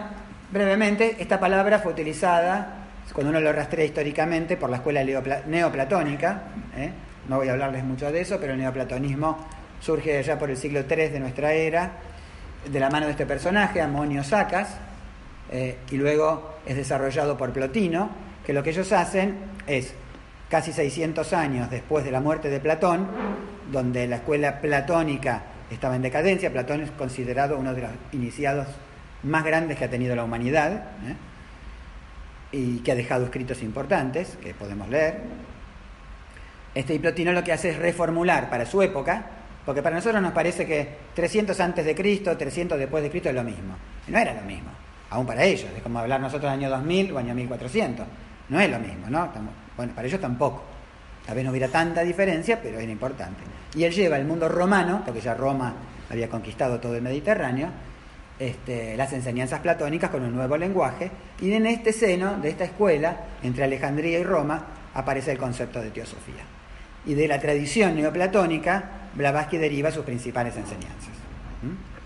brevemente, esta palabra fue utilizada, cuando uno lo rastrea históricamente, por la escuela neoplatónica. ¿eh? No voy a hablarles mucho de eso, pero el neoplatonismo surge ya por el siglo III de nuestra era, de la mano de este personaje, Amonio Sacas, eh, y luego es desarrollado por Plotino, que lo que ellos hacen es, casi 600 años después de la muerte de Platón, donde la escuela platónica estaba en decadencia. Platón es considerado uno de los iniciados más grandes que ha tenido la humanidad ¿eh? y que ha dejado escritos importantes que podemos leer. Este Plotino lo que hace es reformular para su época, porque para nosotros nos parece que 300 antes de Cristo, 300 después de Cristo es lo mismo. no era lo mismo, aún para ellos, es como hablar nosotros año 2000 o año 1400. No es lo mismo, ¿no? bueno, para ellos tampoco. Tal vez no hubiera tanta diferencia, pero era importante. Y él lleva el mundo romano, porque ya Roma había conquistado todo el Mediterráneo, este, las enseñanzas platónicas con un nuevo lenguaje, y en este seno de esta escuela, entre Alejandría y Roma, aparece el concepto de teosofía. Y de la tradición neoplatónica, Blavatsky deriva sus principales enseñanzas,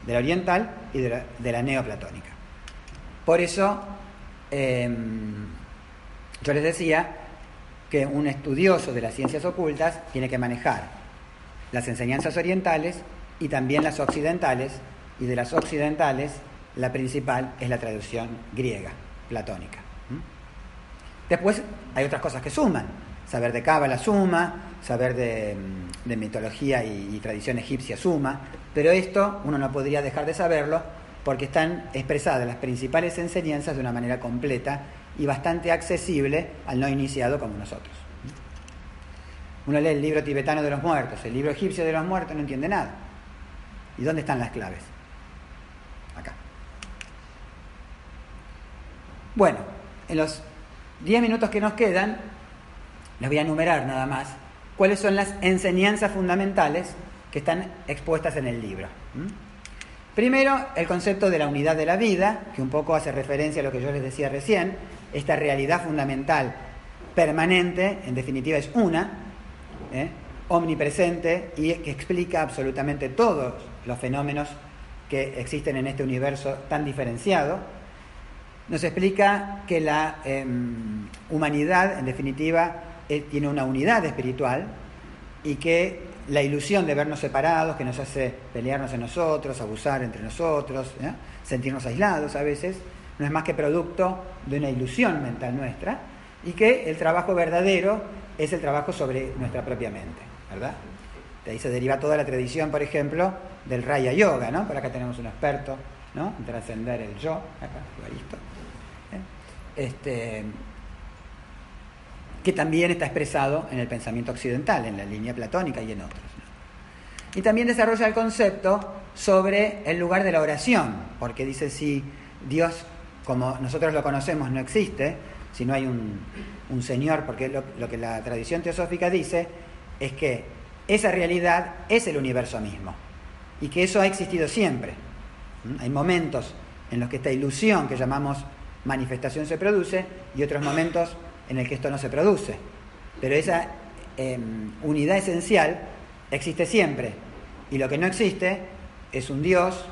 de la oriental y de la, de la neoplatónica. Por eso, em, yo les decía que un estudioso de las ciencias ocultas tiene que manejar las enseñanzas orientales y también las occidentales, y de las occidentales la principal es la traducción griega, platónica. Después hay otras cosas que suman, saber de Cábala suma, saber de, mm, mitología y, tradición egipcia suma, pero esto uno no podría dejar de saberlo porque están expresadas las principales enseñanzas de una manera completa y bastante accesible al no iniciado como nosotros. Uno lee el libro tibetano de los muertos, el libro egipcio de los muertos, no entiende nada. ¿Y dónde están las claves? Acá. Bueno, en los 10 minutos que nos quedan, les voy a enumerar nada más cuáles son las enseñanzas fundamentales que están expuestas en el libro. Primero, el concepto de la unidad de la vida, que un poco hace referencia a lo que yo les decía recién, esta realidad fundamental permanente, en definitiva es una, ¿eh? omnipresente y que explica absolutamente todos los fenómenos que existen en este universo tan diferenciado. Nos explica que la em, humanidad, en definitiva, eh, tiene una unidad espiritual y que la ilusión de vernos separados, que nos hace pelearnos en nosotros, abusar entre nosotros, ¿eh? sentirnos aislados a veces, no es más que producto de una ilusión mental nuestra y que el trabajo verdadero es el trabajo sobre nuestra propia mente, ¿verdad? De ahí se deriva toda la tradición, por ejemplo, del Raya Yoga, ¿no? Por acá tenemos un experto, ¿no? En trascender el yo, acá, ¿eh? Este, que también está expresado en el pensamiento occidental, en la línea platónica y en otros. Y también desarrolla el concepto sobre el lugar de la oración, porque dice si Dios como nosotros lo conocemos, no existe, si no hay un, Señor, porque lo, que la tradición teosófica dice es que esa realidad es el universo mismo y que eso ha existido siempre. ¿Mm? Hay momentos en los que esta ilusión que llamamos manifestación se produce y otros momentos en el que esto no se produce. Pero esa em, unidad esencial existe siempre y lo que no existe es un Dios,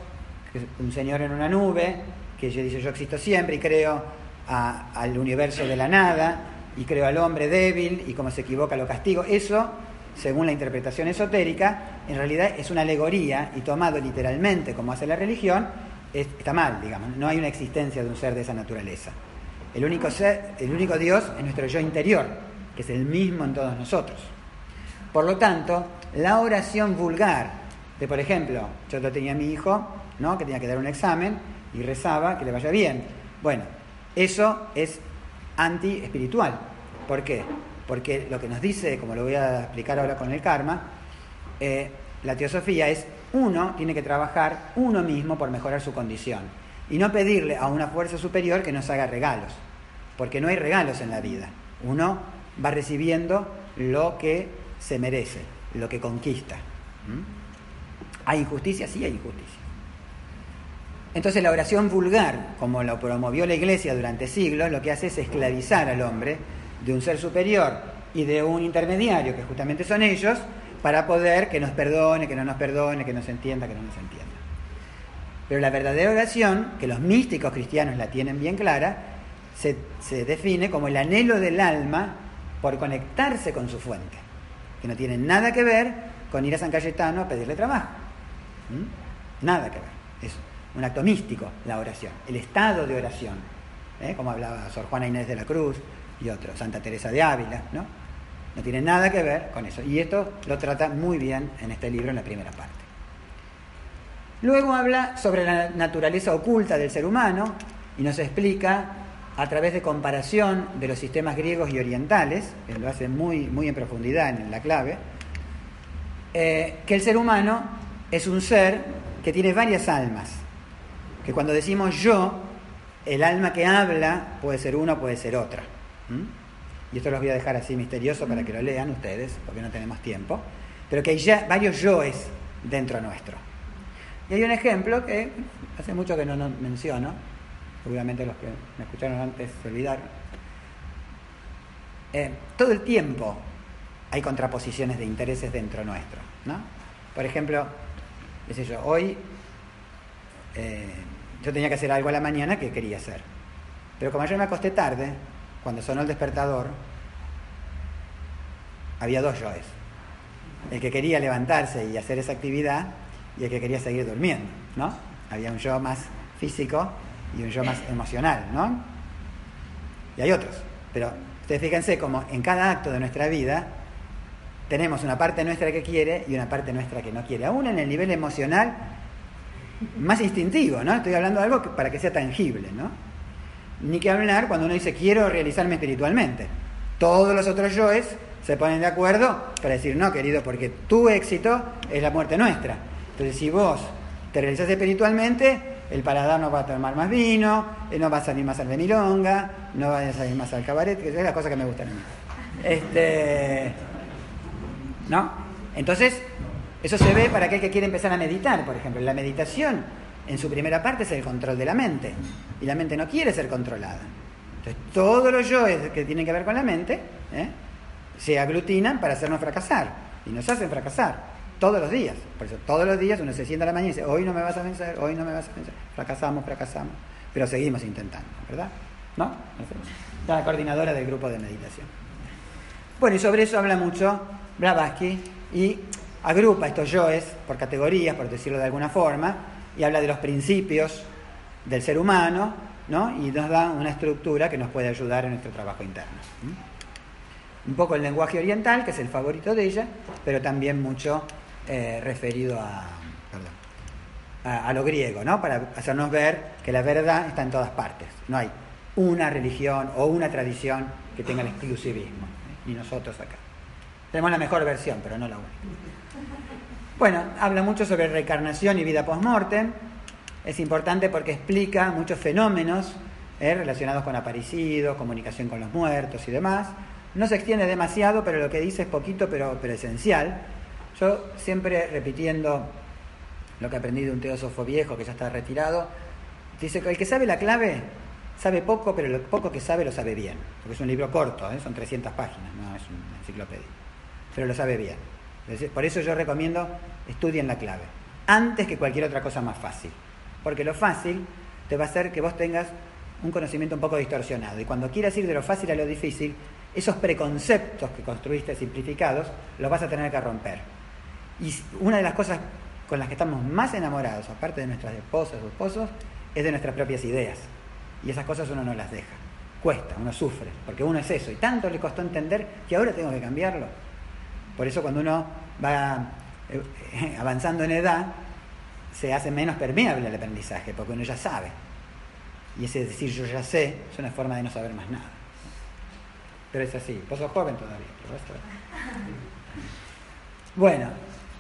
un Señor en una nube, que dice yo existo siempre y creo al universo de la nada y creo al hombre débil y como se equivoca lo castigo. Eso, según la interpretación esotérica, en realidad es una alegoría y tomado literalmente como hace la religión, está mal, digamos. No hay una existencia de un ser de esa naturaleza. El único, ser, el único Dios es nuestro yo interior, que es el mismo en todos nosotros. Por lo tanto, la oración vulgar de, por ejemplo, yo tenía mi hijo, ¿no? que tenía que dar un examen, y rezaba que le vaya bien. Bueno, eso es anti-espiritual. ¿Por qué? Porque lo que nos dice, como lo voy a explicar ahora con el karma, eh, la teosofía es uno tiene que trabajar uno mismo por mejorar su condición y no pedirle a una fuerza superior que nos haga regalos, porque no hay regalos en la vida. Uno va recibiendo lo que se merece, lo que conquista. ¿Hay injusticia? Sí, hay injusticia. Entonces la oración vulgar, como lo promovió la Iglesia durante siglos, lo que hace es esclavizar al hombre de un ser superior y de un intermediario, que justamente son ellos, para poder que nos perdone, que no nos perdone, que nos entienda, que no nos entienda. Pero la verdadera oración, que los místicos cristianos la tienen bien clara, se, define como el anhelo del alma por conectarse con su fuente, que no tiene nada que ver con ir a San Cayetano a pedirle trabajo. ¿Mm? Nada que ver. Eso un acto místico, la oración, el estado de oración, ¿eh? como hablaba Sor Juana Inés de la Cruz y otros, Santa Teresa de Ávila, ¿no? No tiene nada que ver con eso. Y esto lo trata muy bien en este libro, en la primera parte. Luego habla sobre la naturaleza oculta del ser humano y nos explica a través de comparación de los sistemas griegos y orientales, que lo hace muy, muy en profundidad en la clave, eh, que el ser humano es un ser que tiene varias almas que cuando decimos yo, el alma que habla puede ser una puede ser otra. Y esto los voy a dejar así misterioso para que lo lean ustedes, porque no tenemos tiempo. Pero que hay ya varios yoes dentro nuestro. Y hay un ejemplo que hace mucho que no, menciono, seguramente los que me escucharon antes se olvidaron. Eh, todo el tiempo hay contraposiciones de intereses dentro nuestro. ¿no? Por ejemplo, qué sé yo, hoy eh, yo tenía que hacer algo a la mañana que quería hacer. Pero como yo me acosté tarde, cuando sonó el despertador, había dos yoes. El que quería levantarse y hacer esa actividad y el que quería seguir durmiendo, ¿no? Había un yo más físico y un yo más emocional, ¿no? Y hay otros. Pero ustedes fíjense como en cada acto de nuestra vida tenemos una parte nuestra que quiere y una parte nuestra que no quiere. Aún en el nivel emocional más instintivo, ¿no? Estoy hablando de algo para que sea tangible, ¿no? Ni que hablar cuando uno dice quiero realizarme espiritualmente. Todos los otros yoes se ponen de acuerdo para decir, no, querido, porque tu éxito es la muerte nuestra. Entonces, si vos te realizás espiritualmente, el paladar no va a tomar más vino, eh, no va a salir más al de milonga, no va a salir más al cabaret, que es la cosa que me gustan a mí. Este, ¿No? Entonces, eso se ve para aquel que quiere empezar a meditar, por ejemplo. La meditación, en su primera parte, es el control de la mente. Y la mente no quiere ser controlada. Entonces, todos los yoes que tienen que ver con la mente ¿eh? se aglutinan para hacernos fracasar. Y nos hacen fracasar. Todos los días. Por eso, todos los días uno se sienta a la mañana y dice, hoy no me vas a vencer, hoy no me vas a vencer. Fracasamos, fracasamos. Pero seguimos intentando, ¿verdad? ¿No? La coordinadora del grupo de meditación. Bueno, y sobre eso habla mucho Blavatsky y agrupa estos yoes por categorías, por decirlo de alguna forma, y habla de los principios del ser humano, ¿no? y nos da una estructura que nos puede ayudar en nuestro trabajo interno. Un poco el lenguaje oriental, que es el favorito de ella, pero también mucho eh, referido a, a, lo griego, ¿no? para hacernos ver que la verdad está en todas partes. No hay una religión o una tradición que tenga el exclusivismo, ni nosotros acá. Tenemos la mejor versión, pero no la única. Bueno, habla mucho sobre reencarnación y vida post-mortem. Es importante porque explica muchos fenómenos eh, relacionados con aparecidos, comunicación con los muertos y demás. No se extiende demasiado, pero lo que dice es poquito, pero, pero esencial. Yo siempre repitiendo lo que aprendí de un teósofo viejo que ya está retirado, dice que el que sabe la clave sabe poco, pero lo poco que sabe lo sabe bien. Porque es un libro corto, ¿eh? son 300 páginas, no es una enciclopedia. Pero lo sabe bien. Por eso yo recomiendo estudien la clave, antes que cualquier otra cosa más fácil. Porque lo fácil te va a hacer que vos tengas un conocimiento un poco distorsionado. Y cuando quieras ir de lo fácil a lo difícil, esos preconceptos que construiste simplificados los vas a tener que romper. Y una de las cosas con las que estamos más enamorados, aparte de nuestras esposas o esposos, es de nuestras propias ideas. Y esas cosas uno no las deja. Cuesta, uno sufre, porque uno es eso. Y tanto le costó entender que ahora tengo que cambiarlo. Por eso cuando uno va eh, avanzando en edad, se hace menos permeable el aprendizaje, porque uno ya sabe. Y ese decir yo ya sé es una forma de no saber más nada. Pero es así. Vos sos joven todavía. Bueno,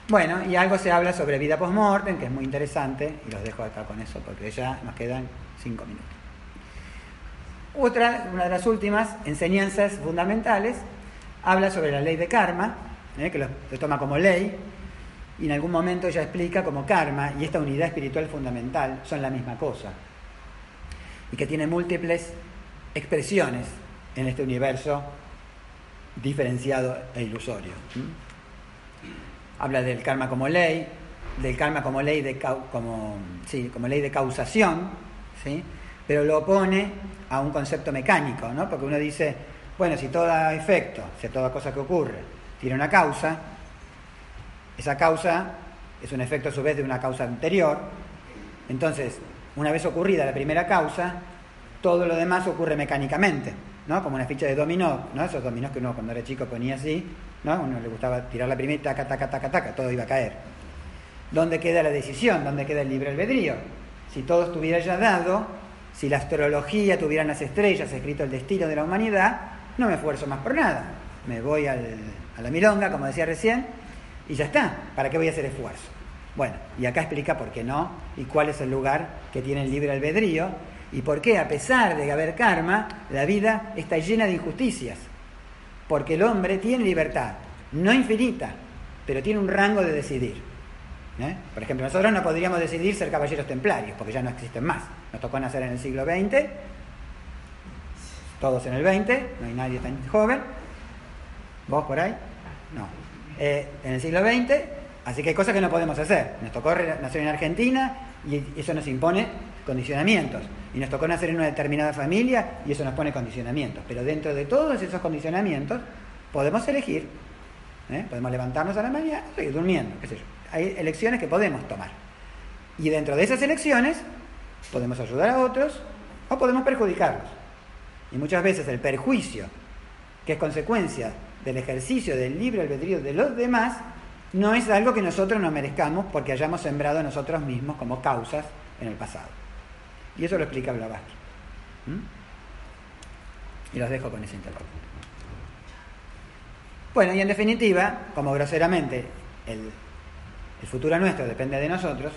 bueno, y algo se habla sobre vida post-mortem, que es muy interesante, y los dejo acá con eso, porque ya nos quedan cinco minutos. Otra, una de las últimas enseñanzas fundamentales, habla sobre la ley de karma, ¿eh? que lo, toma como ley, y en algún momento ella explica como karma y esta unidad espiritual fundamental son la misma cosa, y que tiene múltiples expresiones en este universo diferenciado e ilusorio. Habla del karma como ley, del karma como ley de, como, sí, como ley de causación, ¿sí? pero lo opone a un concepto mecánico, ¿no? porque uno dice, bueno, si todo efecto, si toda cosa que ocurre, tiene una causa, esa causa es un efecto a su vez de una causa anterior, entonces, una vez ocurrida la primera causa, todo lo demás ocurre mecánicamente, ¿no? Como una ficha de dominó, ¿no? Esos dominós que uno cuando era chico ponía así, ¿no? Uno le gustaba tirar la primera, taca, taca, taca, taca, todo iba a caer. ¿Dónde queda la decisión? ¿Dónde queda el libre albedrío? Si todo estuviera ya dado, si la astrología tuviera las estrellas escrito el destino de la humanidad, no me esfuerzo más por nada. Me voy a la milonga, como decía recién, y ya está. ¿Para qué voy a hacer esfuerzo? Bueno, y acá explica por qué no y cuál es el lugar que tiene el libre albedrío y por qué, a pesar de haber karma, la vida está llena de injusticias. Porque el hombre tiene libertad, no infinita, pero tiene un rango de decidir. ¿eh? Por ejemplo, nosotros no podríamos decidir ser caballeros templarios, porque ya no existen más. Nos tocó nacer en el siglo XX, todos en el XX, no hay nadie tan joven. ¿Vos por ahí? No. Eh, en el siglo XX Así que hay cosas que no podemos hacer. Nos tocó nacer en Argentina y eso nos impone condicionamientos. Y nos tocó nacer en una determinada familia y eso nos pone condicionamientos. Pero dentro de todos esos condicionamientos podemos elegir. ¿eh? Podemos levantarnos a la mañana seguir durmiendo, qué sé. Hay elecciones que podemos tomar. Y dentro de esas elecciones podemos ayudar a otros o podemos perjudicarlos. Y muchas veces el perjuicio, que es consecuencia del ejercicio del libre albedrío de los demás, no es algo que nosotros nos merezcamos porque hayamos sembrado nosotros mismos como causas en el pasado. Y eso lo explica Blavatsky. ¿Mm? Y los dejo con ese intervalo. Bueno, y en definitiva, como groseramente el, el futuro nuestro depende de nosotros,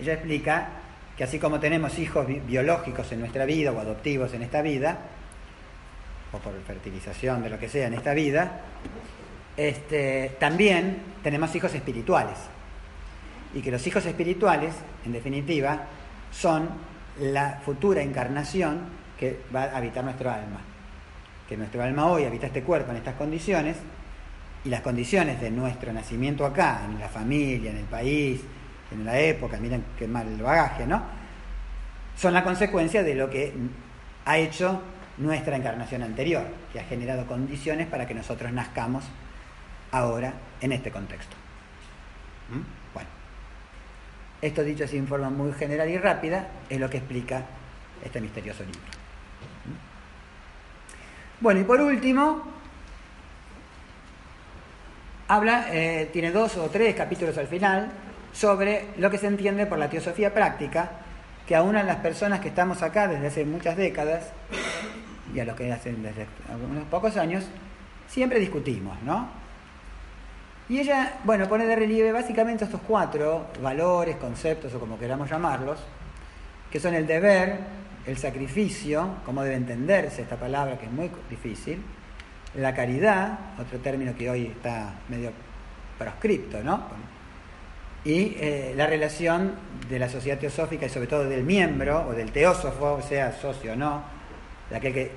ella explica que así como tenemos hijos biológicos en nuestra vida o adoptivos en esta vida, o por fertilización de lo que sea en esta vida, este, también tenemos hijos espirituales. Y que los hijos espirituales, en definitiva, son la futura encarnación que va a habitar nuestro alma. Que nuestro alma hoy habita este cuerpo en estas condiciones y las condiciones de nuestro nacimiento acá, en la familia, en el país, en la época, miren qué mal el bagaje, ¿no? Son la consecuencia de lo que ha hecho nuestra encarnación anterior, que ha generado condiciones para que nosotros nazcamos ahora en este contexto. ¿Mm? Esto dicho así en forma muy general y rápida es lo que explica este misterioso libro. ¿Mm? Bueno, y por último, habla, eh, tiene dos o tres capítulos al final, sobre lo que se entiende por la teosofía práctica, que aún a las personas que estamos acá desde hace muchas décadas, y a los que hacen desde unos pocos años, siempre discutimos, ¿no? Y ella, bueno, pone de relieve básicamente estos cuatro valores, conceptos o como queramos llamarlos, que son el deber, el sacrificio, cómo debe entenderse esta palabra que es muy difícil, la caridad, otro término que hoy está medio proscripto, ¿no? Y eh, la relación de la sociedad teosófica y sobre todo del miembro o del teósofo, sea socio o no, de aquel que,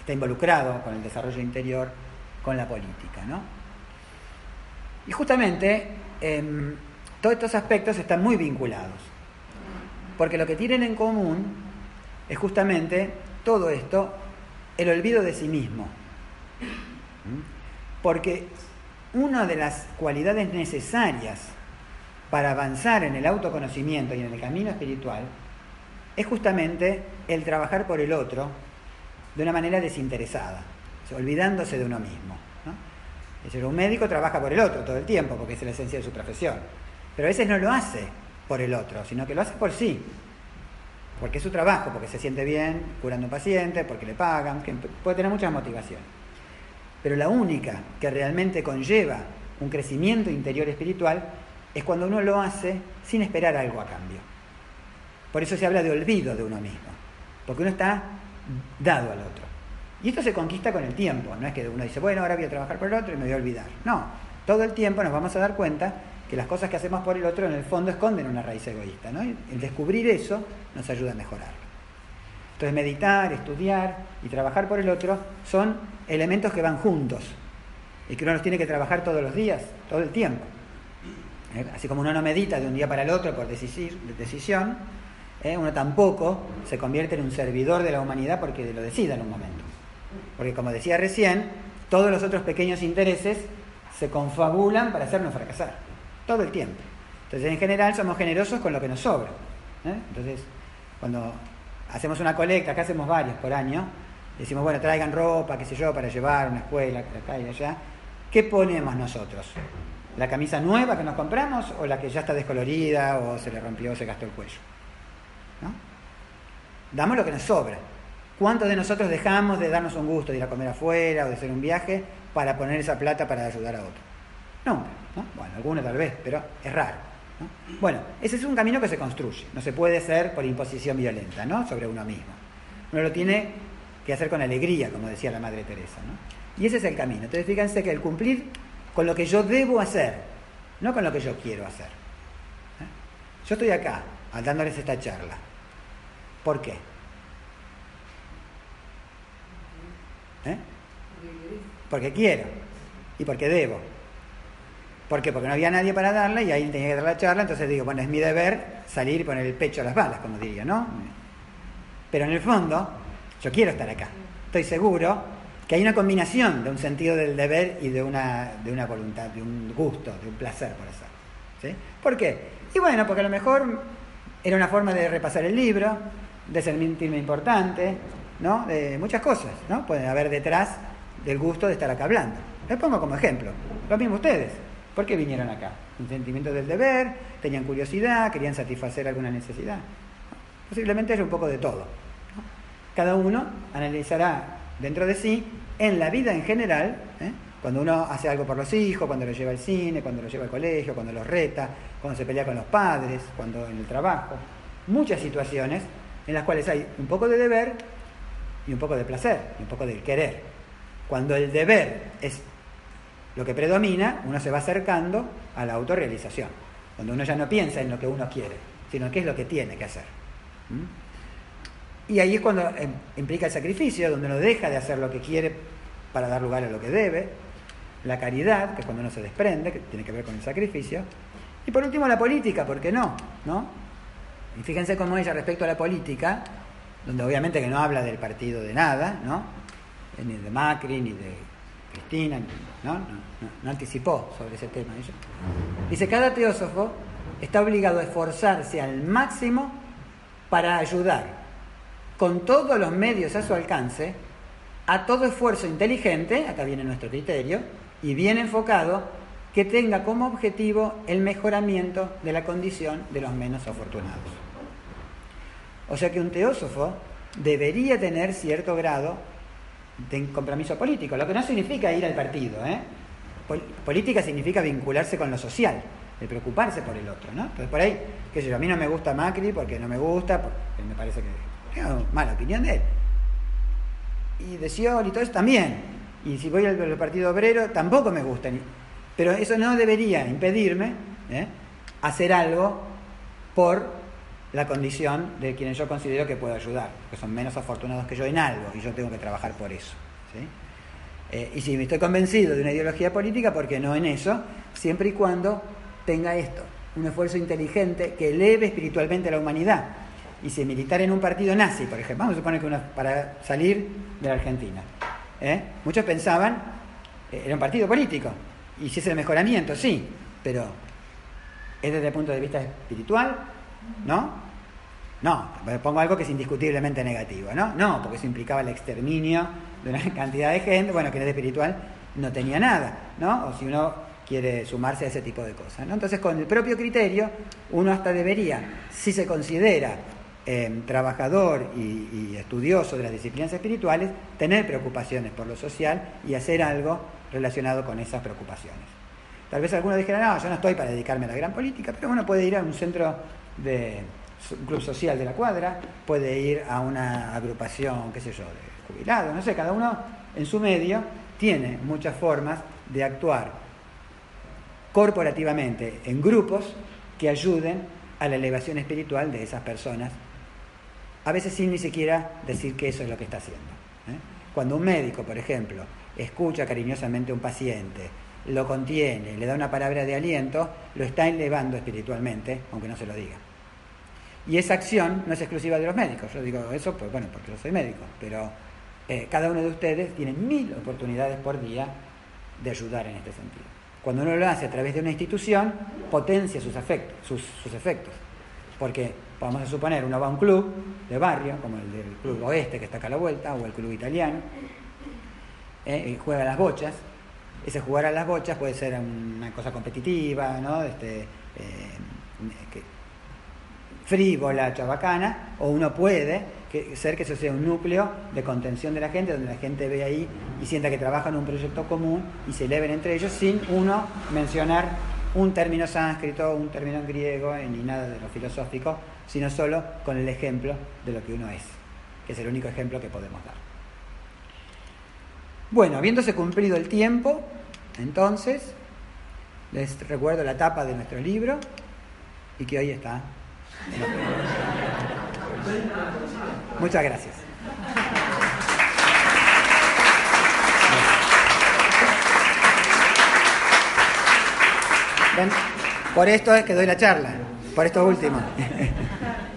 está involucrado con el desarrollo interior, con la política. ¿no? Y justamente em, todos estos aspectos están muy vinculados, porque lo que tienen en común es justamente todo esto, el olvido de sí mismo. Porque una de las cualidades necesarias para avanzar en el autoconocimiento y en el camino espiritual es justamente el trabajar por el otro de una manera desinteresada, olvidándose de uno mismo. Es decir, un médico trabaja por el otro todo el tiempo, porque es la esencia de su profesión, pero a veces no lo hace por el otro, sino que lo hace por sí, porque es su trabajo, porque se siente bien curando un paciente, porque le pagan, que puede tener muchas motivaciones. Pero la única que realmente conlleva un crecimiento interior espiritual es cuando uno lo hace sin esperar algo a cambio. Por eso se habla de olvido de uno mismo, porque uno está dado al otro. Y esto se conquista con el tiempo, no es que uno dice, bueno, ahora voy a trabajar por el otro y me voy a olvidar. No, todo el tiempo nos vamos a dar cuenta que las cosas que hacemos por el otro en el fondo esconden una raíz egoísta. ¿no? El descubrir eso nos ayuda a mejorar. Entonces meditar, estudiar y trabajar por el otro son elementos que van juntos y que uno los tiene que trabajar todos los días, todo el tiempo. ¿Eh? Así como uno no medita de un día para el otro por decisión, ¿eh? uno tampoco se convierte en un servidor de la humanidad porque lo decida en un momento. Porque como decía recién, todos los otros pequeños intereses se confabulan para hacernos fracasar, todo el tiempo. Entonces, en general, somos generosos con lo que nos sobra. ¿eh? Entonces, cuando hacemos una colecta, acá hacemos varias por año, decimos, bueno, traigan ropa, qué sé yo, para llevar una escuela, acá y allá. ¿Qué ponemos nosotros? ¿La camisa nueva que nos compramos o la que ya está descolorida o se le rompió o se gastó el cuello? Damos lo que nos sobra. ¿Cuántos de nosotros dejamos de darnos un gusto de ir a comer afuera o de hacer un viaje para poner esa plata para ayudar a otro? Nunca. ¿no? Bueno, algunos tal vez, pero es raro. Bueno, ese es un camino que se construye. No se puede hacer por imposición violenta ¿no? sobre uno mismo. Uno lo tiene que hacer con alegría, como decía la Madre Teresa. ¿no? Y ese es el camino. Entonces fíjense que el cumplir con lo que yo debo hacer, no con lo que yo quiero hacer. ¿eh? Yo estoy acá, dándoles esta charla. ¿Por qué? ¿Eh? Porque quiero y porque debo. ¿Por qué? Porque no había nadie para darla y ahí tenía que dar la charla, entonces digo, bueno, es mi deber salir y poner el pecho a las balas, como diría, ¿no? Pero en el fondo, yo quiero estar acá. Estoy seguro que hay una combinación de un sentido del deber y de una, de una voluntad, de un gusto, de un placer por hacerlo. ¿sí? ¿Por qué? Y bueno, porque a lo mejor era una forma de repasar el libro, de sentirme importante, ¿no? De muchas cosas, ¿no? Pueden haber detrás del gusto de estar acá hablando. Les pongo como ejemplo. Lo mismo ustedes. ¿Por qué vinieron acá? Un sentimiento del deber, tenían curiosidad, querían satisfacer alguna necesidad. Posiblemente haya un poco de todo. Cada uno analizará dentro de sí, en la vida en general, ¿eh? cuando uno hace algo por los hijos, cuando los lleva al cine, cuando los lleva al colegio, cuando los reta, cuando se pelea con los padres, cuando en el trabajo, muchas situaciones en las cuales hay un poco de deber y un poco de placer, y un poco de querer. Cuando el deber es lo que predomina, uno se va acercando a la autorrealización, cuando uno ya no piensa en lo que uno quiere, sino qué es lo que tiene que hacer. Y ahí es cuando em, implica el sacrificio, donde uno deja de hacer lo que quiere para dar lugar a lo que debe, la caridad, que es cuando uno se desprende, que tiene que ver con el sacrificio, y por último la política, ¿por qué no? ¿No? Y fíjense cómo ella respecto a la política, donde obviamente que no habla del partido de nada, ¿no? Ni de Macri, ni de Cristina, ¿no? No, anticipó sobre ese tema. Ella. Dice, cada teósofo está obligado a esforzarse al máximo para ayudar con todos los medios a su alcance a todo esfuerzo inteligente, acá viene nuestro criterio, y bien enfocado, que tenga como objetivo el mejoramiento de la condición de los menos afortunados. O sea que un teósofo debería tener cierto grado de compromiso político, lo que no significa ir al partido. ¿eh? política significa vincularse con lo social, de preocuparse por el otro. ¿no? Entonces, por ahí, qué sé yo, a mí no me gusta Macri porque no me gusta, porque me parece que tengo mala opinión de él. Y de Scioli y todo eso también. Y si voy al, Partido Obrero, tampoco me gusta. Pero eso no debería impedirme ¿eh? hacer algo por la condición de quienes yo considero que puedo ayudar, que son menos afortunados que yo en algo, y yo tengo que trabajar por eso. Eh, y si me estoy convencido de una ideología política, ¿por qué no en eso? Siempre y cuando tenga esto, un esfuerzo inteligente que eleve espiritualmente a la humanidad. Y si militar en un partido nazi, por ejemplo, vamos a suponer que uno, para salir de la Argentina, ¿eh? muchos pensaban, eh, era un partido político, y si es el mejoramiento, sí, pero es desde el punto de vista espiritual, ¿no? No, pongo algo que es indiscutiblemente negativo, ¿no? No, porque eso implicaba el exterminio de una cantidad de gente, bueno, que el espiritual no tenía nada, ¿no? O si uno quiere sumarse a ese tipo de cosas, ¿no? Entonces, con el propio criterio, uno hasta debería, si se considera eh, trabajador y, estudioso de las disciplinas espirituales, tener preocupaciones por lo social y hacer algo relacionado con esas preocupaciones. Tal vez algunos dijeran, no, yo no estoy para dedicarme a la gran política, pero uno puede ir a un centro de un club social de la cuadra, puede ir a una agrupación, qué sé yo, de jubilados, no sé, cada uno en su medio tiene muchas formas de actuar corporativamente en grupos que ayuden a la elevación espiritual de esas personas, a veces sin ni siquiera decir que eso es lo que está haciendo. ¿eh? Cuando un médico, por ejemplo, escucha cariñosamente a un paciente, lo contiene, le da una palabra de aliento, lo está elevando espiritualmente, aunque no se lo diga. Y esa acción no es exclusiva de los médicos. Yo digo eso, pues bueno, porque yo soy médico, pero eh, cada uno de ustedes tiene mil oportunidades por día de ayudar en este sentido. Cuando uno lo hace a través de una institución, potencia sus, efectos, sus, efectos. Porque, vamos a suponer, uno va a un club de barrio, como el del Club Oeste, que está acá a la vuelta, o el Club Italiano, eh, y juega las bochas. Ese jugar a las bochas puede ser una cosa competitiva, ¿no? Este, eh, frívola, chabacana, o uno puede ser que eso sea un núcleo de contención de la gente, donde la gente ve ahí y sienta que trabajan en un proyecto común y se eleven entre ellos sin uno mencionar un término sánscrito, un término griego, ni nada de lo filosófico, sino solo con el ejemplo de lo que uno es, que es el único ejemplo que podemos dar. Bueno, habiéndose cumplido el tiempo, entonces, les recuerdo la tapa de nuestro libro y que hoy está Muchas gracias. Por esto es que doy la charla, por esto último.